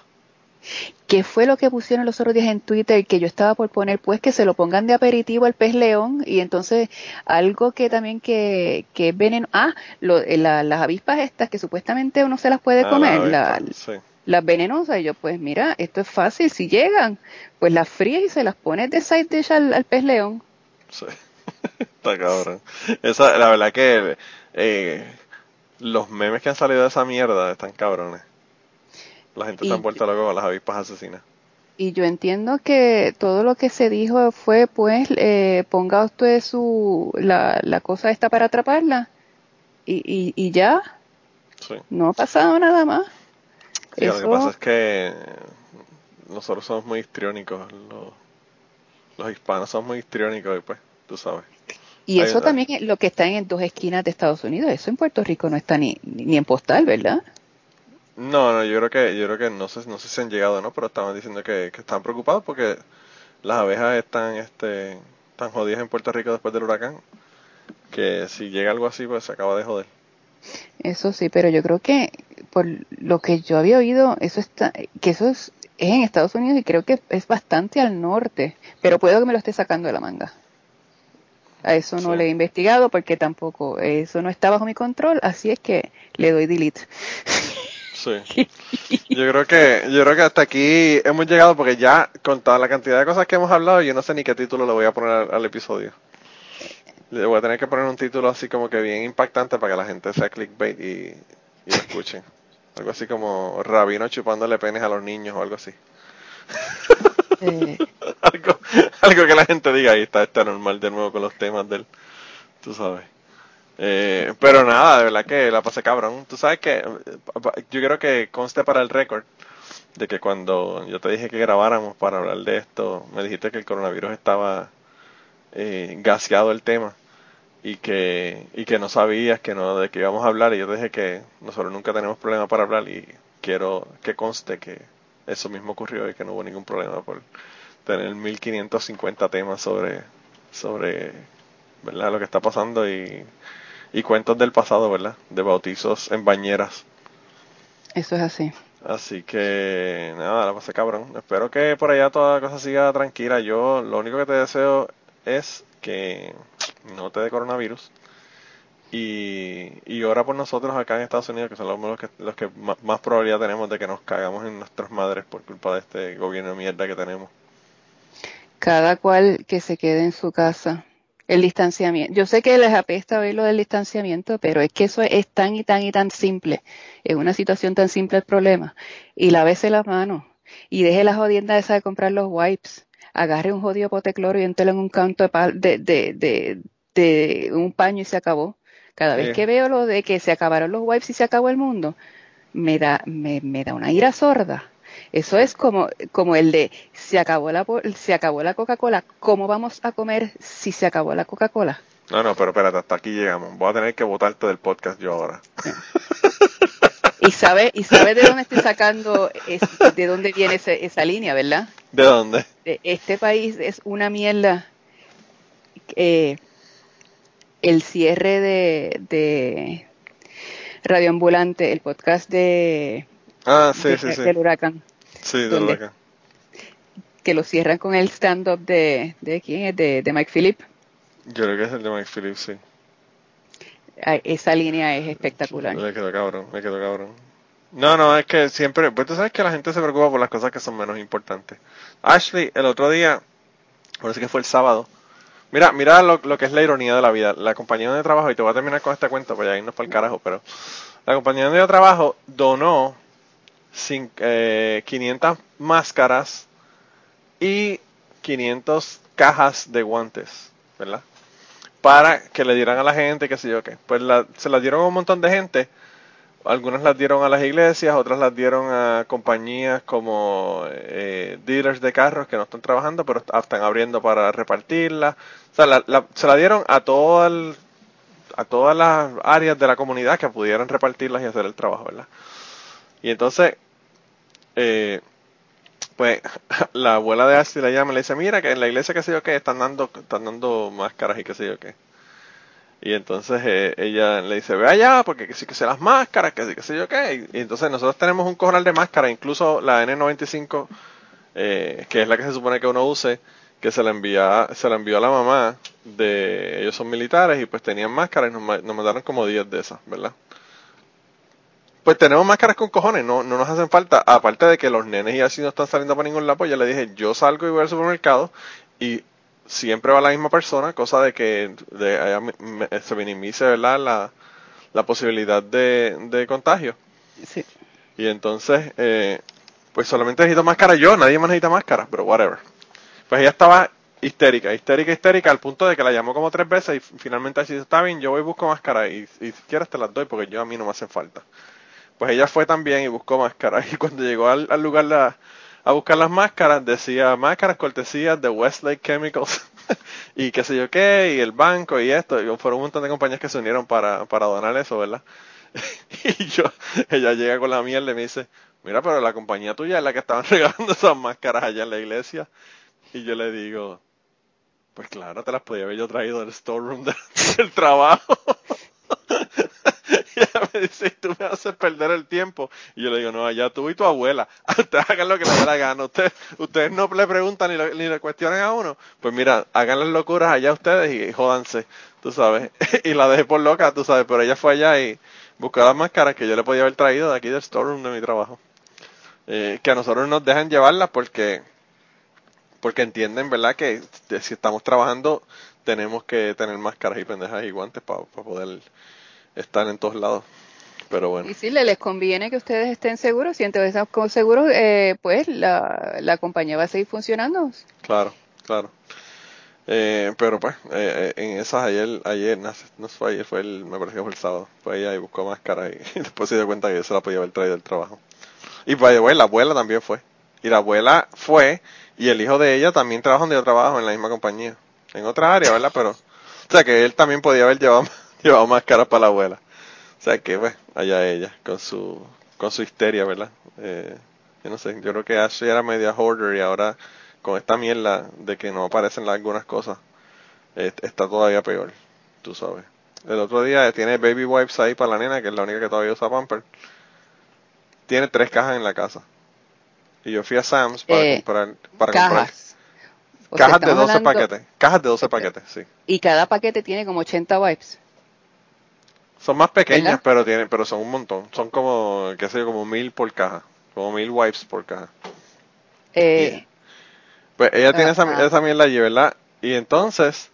¿Qué fue lo que pusieron los otros días en Twitter que yo estaba por poner? Pues que se lo pongan de aperitivo al pez león y entonces algo que también que, que es veneno. Ah, lo, eh, la- las avispas estas que supuestamente uno se las puede Ah, comer, la sí, las venenosas. Y yo, pues mira, esto es fácil. Si llegan, pues las frías y se las pones de side dish al, al pez león. sí. Está cabrón. Esa, la verdad que eh, los memes que han salido de esa mierda están cabrones. La gente se han vuelto loco con las avispas asesinas. Y yo entiendo que todo lo que se dijo fue, pues, eh, ponga usted su, la, la cosa esta para atraparla. Y, y, y ya, Sí. no ha pasado nada más. Sí, Lo que pasa es que nosotros somos muy histriónicos. Los, los hispanos son muy histriónicos y pues, tú sabes. Y eso también es lo que está en dos esquinas de Estados Unidos. Eso en Puerto Rico no está ni, ni, ni en postal, ¿verdad? No, no, yo creo que, yo creo que no sé, no sé si han llegado, ¿no? Pero estaban diciendo que, que están preocupados porque las abejas están, este, tan jodidas en Puerto Rico después del huracán. Que si llega algo así, pues se acaba de joder. Eso sí, pero yo creo que por lo que yo había oído, eso está, que eso es, es en Estados Unidos y creo que es bastante al norte, pero puedo que me lo esté sacando de la manga. A eso no Sí. le he investigado porque tampoco, eso no está bajo mi control, así es que le doy delete. Sí. Yo creo que, yo creo que hasta aquí hemos llegado porque ya con toda la cantidad de cosas que hemos hablado, yo no sé ni qué título le voy a poner al, al episodio. Le voy a tener que poner un título así como que bien impactante para que la gente sea clickbait y, y lo escuchen. Algo así como rabino chupándole penes a los niños o algo así. Eh, algo, algo que la gente diga, ahí está, está normal de nuevo con los temas del, tú sabes. Eh, pero nada, de verdad que la pasé cabrón. Tú sabes que yo quiero que conste para el récord de que cuando yo te dije que grabáramos para hablar de esto, me dijiste que el coronavirus estaba eh, gaseado el tema y que y que no sabías que no de qué íbamos a hablar. Y yo te dije que nosotros nunca tenemos problema para hablar y quiero que conste que eso mismo ocurrió y que no hubo ningún problema por tener 1550 temas sobre sobre verdad lo que está pasando y, y cuentos del pasado verdad de bautizos en bañeras. Eso es así. así que nada la pasé cabrón. Espero que por allá toda la cosa siga tranquila. Yo lo único que te deseo es que no te dé coronavirus y, y ora por nosotros acá en Estados Unidos, que son los, que, los que más, probabilidad tenemos de que nos cagamos en nuestras madres por culpa de este gobierno de mierda que tenemos. Cada cual que se quede en su casa. El distanciamiento. Yo sé que les apesta oír lo del distanciamiento, pero es que eso es tan y tan y tan simple. Es una situación tan simple el problema. Y lávese las manos. Y deje las jodiendas esa de comprar los wipes. Agarre un jodido pote de cloro y entele en un canto de, pal- de, de, de, de un paño y se acabó. Cada vez que veo lo de que se acabaron los wipes y se acabó el mundo, me da, me, me da una ira sorda. Eso es como, como el de se acabó la se acabó la Coca-Cola, ¿cómo vamos a comer si se acabó la Coca-Cola? No, no, pero espérate, hasta aquí llegamos. Voy a tener que votarte del podcast yo ahora. Y sabe, y sabe de dónde estoy sacando, es- de dónde viene ese- esa línea, ¿verdad? ¿De dónde? de- este país es una mierda. Eh, el cierre de, de Radio Ambulante, el podcast de, Ah, sí, de- sí, sí. del huracán, Sí, de ¿Dónde? huracán. que lo cierran con el stand-up de, de quién es, de, de Mike Phillip. Yo creo que es el de Mike Phillips, sí. Esa línea es espectacular. Me quedó cabrón, me quedó cabrón. No, no, es que siempre, pues tú sabes que la gente se preocupa por las cosas que son menos importantes. Ashley, el otro día, parece que fue el sábado. Mira, mira lo, lo que es la ironía de la vida. La compañía de trabajo, y te voy a terminar con esta cuenta, para ya irnos para el carajo, pero la compañía de trabajo donó cin- eh, 500 máscaras y 500 cajas de guantes, ¿verdad? Para que le dieran a la gente, qué sé yo qué. Pues la- se las dieron a un montón de gente. Algunas las dieron a las iglesias, otras las dieron a compañías como eh, dealers de carros que no están trabajando, pero est- están abriendo para repartirlas. O sea, la- se la dieron a todo a todas las áreas de la comunidad que pudieran repartirlas y hacer el trabajo, ¿verdad? Y entonces, eh, pues la abuela de Ashley le llama y le dice, mira que en la iglesia que sé yo que están dando, están dando máscaras y qué sé yo qué. Y entonces eh, ella le dice, ve allá, porque que sí que sé las máscaras, que sí que sé yo qué. Y, entonces nosotros tenemos un cojonal de máscaras, incluso la N95, eh, que es la que se supone que uno use, que se la envía, se la envió a la mamá de, ellos son militares y pues tenían máscaras y nos, nos mandaron como 10 de esas, ¿verdad? Pues tenemos máscaras con cojones, no, no nos hacen falta. Aparte de que los nenes y así no están saliendo para ningún lado, pues yo le dije, yo salgo y voy al supermercado y siempre va la misma persona, cosa de que de, me- se minimice ¿verdad? La, la posibilidad de, de contagio. Sí. Y entonces, eh, pues solamente necesito máscara yo, nadie más necesita máscara, pero whatever. Pues ella estaba histérica, histérica, histérica, al punto de que la llamó como tres veces y finalmente así está bien, yo voy y busco máscara y, y si quieres te las doy porque yo a mí no me hacen falta. Pues ella fue también y buscó máscara y cuando llegó al, al lugar la- a buscar las máscaras decía máscaras cortesías de Westlake Chemicals y qué sé yo qué y el banco y esto y fueron un montón de compañías que se unieron para, para donar eso, ¿verdad? y yo, ella llega con la mierda y me dice, mira, pero la compañía tuya es la que estaban regalando esas máscaras allá en la iglesia. Y yo le digo, pues claro, te las podía haber yo traído del storeroom de- del trabajo. dice, tú me haces perder el tiempo. Y yo le digo, no, allá tú y tu abuela, ustedes hagan lo que les dé la gana. Ustedes, ustedes no le preguntan ni, lo- ni le cuestionan a uno. Pues mira, hagan las locuras allá ustedes y, jódanse, tú sabes. y la dejé por loca, tú sabes, pero ella fue allá y buscó las máscaras que yo le podía haber traído de aquí del storeroom de mi trabajo. Eh, que a nosotros nos dejan llevarlas porque porque entienden, ¿verdad? Que si estamos trabajando tenemos que tener máscaras y pendejas y guantes para poder estar en todos lados. Pero bueno. Y sí, le- les conviene que ustedes estén seguros. Si entonces están seguros, eh, pues la, la compañía va a seguir funcionando. Claro, claro. Eh, pero pues, eh, eh, en esas ayer, ayer, no, no fue ayer, fue el, me parece que fue el sábado, fue ella y buscó máscara y, después se dio cuenta que yo se la podía haber traído del trabajo. Y the way, la abuela también fue. Y la abuela fue y el hijo de ella también trabaja donde yo trabajo, en la misma compañía. En otra área, ¿verdad? Pero, o sea que él también podía haber llevado, llevado máscaras para la abuela. O sea que, pues, allá ella, con su, con su histeria, ¿verdad? Eh, yo no sé, yo creo que Ashley era media hoarder y ahora con esta mierda de que no aparecen algunas cosas, eh, está todavía peor, tú sabes. El otro día tiene baby wipes ahí para la nena, que es la única que todavía usa pamper. Tiene tres cajas en la casa. Y yo fui a Sam's para Eh, comprar, para comprar Cajas. O sea, cajas de estamos 12 hablando- paquetes. Cajas de 12 Ok. paquetes, sí. Y cada paquete tiene como 80 wipes. Son más pequeñas, ¿Verdad? pero tienen, pero son un montón. Son como, qué sé yo, como mil por caja. Como mil wipes por caja. Eh, Pues ella tiene esa, Ajá. esa mierda allí, ¿verdad? Y entonces,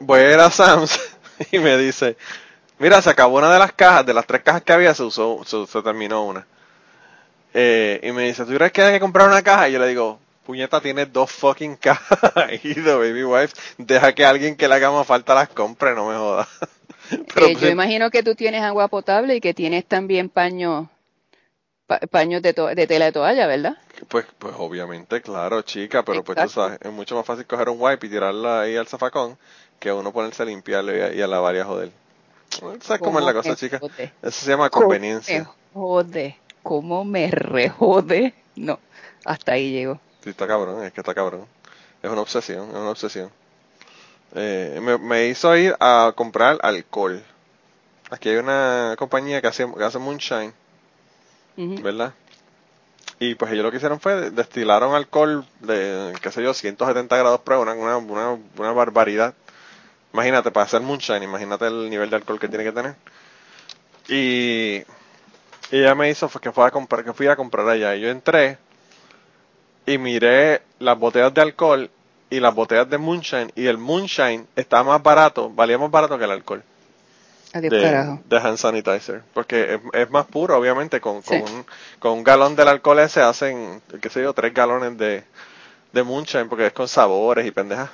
voy a ir a Sam's y me dice, mira, se acabó una de las cajas, de las tres cajas que había, se usó, se, se terminó una. Eh, y me dice, ¿tú crees que hay que comprar una caja? Y yo le digo, puñeta, tienes dos fucking cajas ahí de baby wipes. Deja que alguien que le haga más falta las compre, no me jodas. Pero eh, yo pues, imagino que tú tienes agua potable y que tienes también paños pa- paños de, to- de tela de toalla, ¿verdad? Pues, pues obviamente, claro, chica, pero pues tú sabes, es mucho más fácil coger un wipe y tirarla ahí al zafacón que uno ponerse a limpiarlo y a, y a lavar y a joder. ¿Sabes cómo es la cosa, chica? jode? Eso se llama ¿Cómo conveniencia. Me jode. ¿Cómo me rejode? No, hasta ahí llego. Sí, está cabrón, es que está cabrón. Es una obsesión, es una obsesión. Eh, me, me hizo ir a comprar alcohol. Aquí hay una compañía que hace, que hace moonshine. ¿verdad? Y pues ellos lo que hicieron fue destilaron alcohol de, qué sé yo, 170 grados prueba, una, una, una, una barbaridad. Imagínate, para hacer moonshine, imagínate el nivel de alcohol que tiene que tener. Y, y ella me hizo fue que fue a comprar, que fui a comprar allá. Y yo entré y miré las botellas de alcohol y las botellas de moonshine y el moonshine estaba más barato, valía más barato que el alcohol. De, de hand sanitizer porque es, es más puro obviamente con, con, un, con un galón del alcohol ese hacen qué sé yo tres galones de, de moonshine porque es con sabores y pendejas.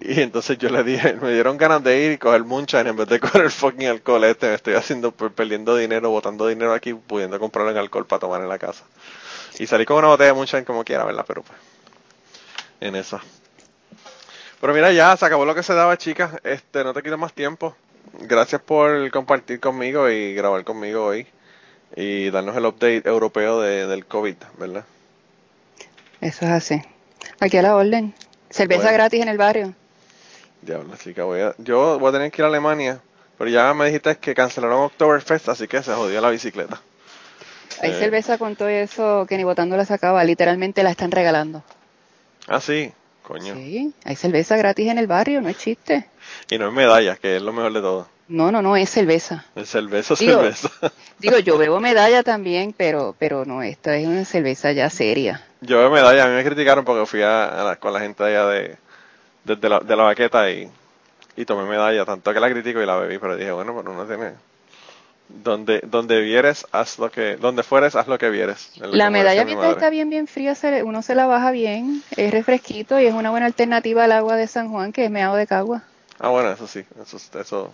Y entonces yo le dije me dieron ganas de ir y coger moonshine en vez de coger el fucking alcohol este. Me estoy haciendo pues, perdiendo dinero botando dinero aquí pudiendo comprar en alcohol para tomar en la casa. Y salí con una botella de moonshine como quiera verdad pero pues en esa pero mira, ya se acabó lo que se daba, chicas. Este, no te quito más tiempo. Gracias por compartir conmigo y grabar conmigo hoy y darnos el update europeo de, del COVID, ¿verdad? Eso es así. Aquí a la orden. Cerveza Bueno. gratis en el barrio. Diablo, chica, voy a, yo voy a tener que ir a Alemania, pero ya me dijiste que cancelaron Oktoberfest, así que se jodió la bicicleta. Hay Eh. cerveza con todo eso que ni botando la sacaba. Literalmente la están regalando. Ah, sí, coño. Sí, hay cerveza gratis en el barrio, no es chiste. Y no es medallas, que es lo mejor de todo. No, no, no, es cerveza. Es cerveza, Digo- cerveza. Digo, yo bebo medalla también, pero, pero no, esta es una cerveza ya seria. Yo veo medallas, a mí me criticaron porque fui a, a la- con la gente allá de, de, de la, de la baqueta y, y tomé medalla, tanto que la critico y la bebí, pero dije, bueno, pero no tiene... Donde, donde vieres, haz lo que, donde fueres, haz lo que vieres. Lo La me medalla mientras está bien, bien fría, se uno se la baja bien, es refresquito y es una buena alternativa al agua de San Juan, que es meado de cagua. Ah, bueno, eso sí, eso, eso,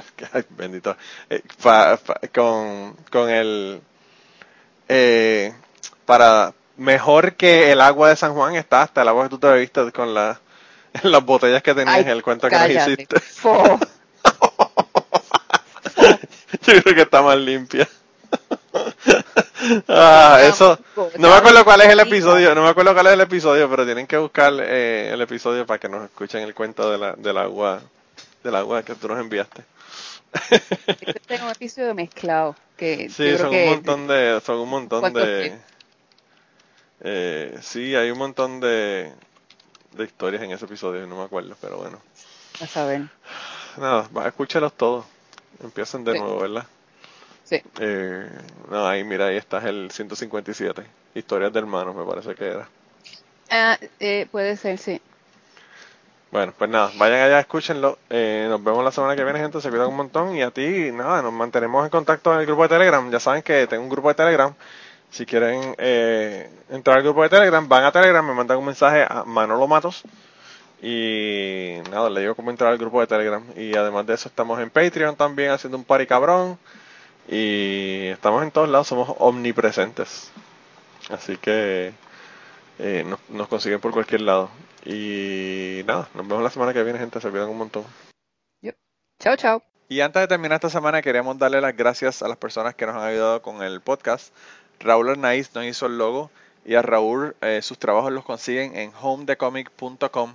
bendito. Eh, pa- pa- con, con el, eh, para, mejor que el agua de San Juan está hasta el agua que tú te bebiste con la, las botellas que tenías Ay, en el cuento que nos hiciste. Yo creo que está más limpia. ah, eso. No me acuerdo cuál es el episodio, no me acuerdo cuál es el episodio, pero tienen que buscar eh, el episodio para que nos escuchen el cuento de la, del agua, del agua que tú nos enviaste. Este es un episodio mezclado, que Sí, son que un montón de, son un montón ¿Cuántos de, eh, sí, hay un montón de, de historias en ese episodio, no me acuerdo, pero bueno. a saber. Nada, escúchalos todos. Empiezan de Sí. nuevo, ¿verdad? Sí. Eh, no, ahí mira, ahí está el 157. Historias de hermanos, me parece que era. Ah, eh, puede ser, sí. Bueno, pues nada, vayan allá, escúchenlo. Eh, nos vemos la semana que viene, gente. Se cuidan un montón. Y a ti, nada, nos mantenemos en contacto en el grupo de Telegram. Ya saben que tengo un grupo de Telegram. Si quieren eh, entrar al grupo de Telegram, van a Telegram, me mandan un mensaje a Manolo Matos. Y nada, le digo cómo entrar al grupo de Telegram. Y además de eso, estamos en Patreon también haciendo un party cabrón. Y estamos en todos lados, somos omnipresentes. Así que eh, nos, nos consiguen por cualquier lado. Y nada, nos vemos la semana que viene, gente. Se cuidan un montón. Chao, chao. Y antes de terminar esta semana, queríamos darle las gracias a las personas que nos han ayudado con el podcast. Raúl Arnaiz nos hizo el logo y a Raúl eh, sus trabajos los consiguen en homedecomic.com.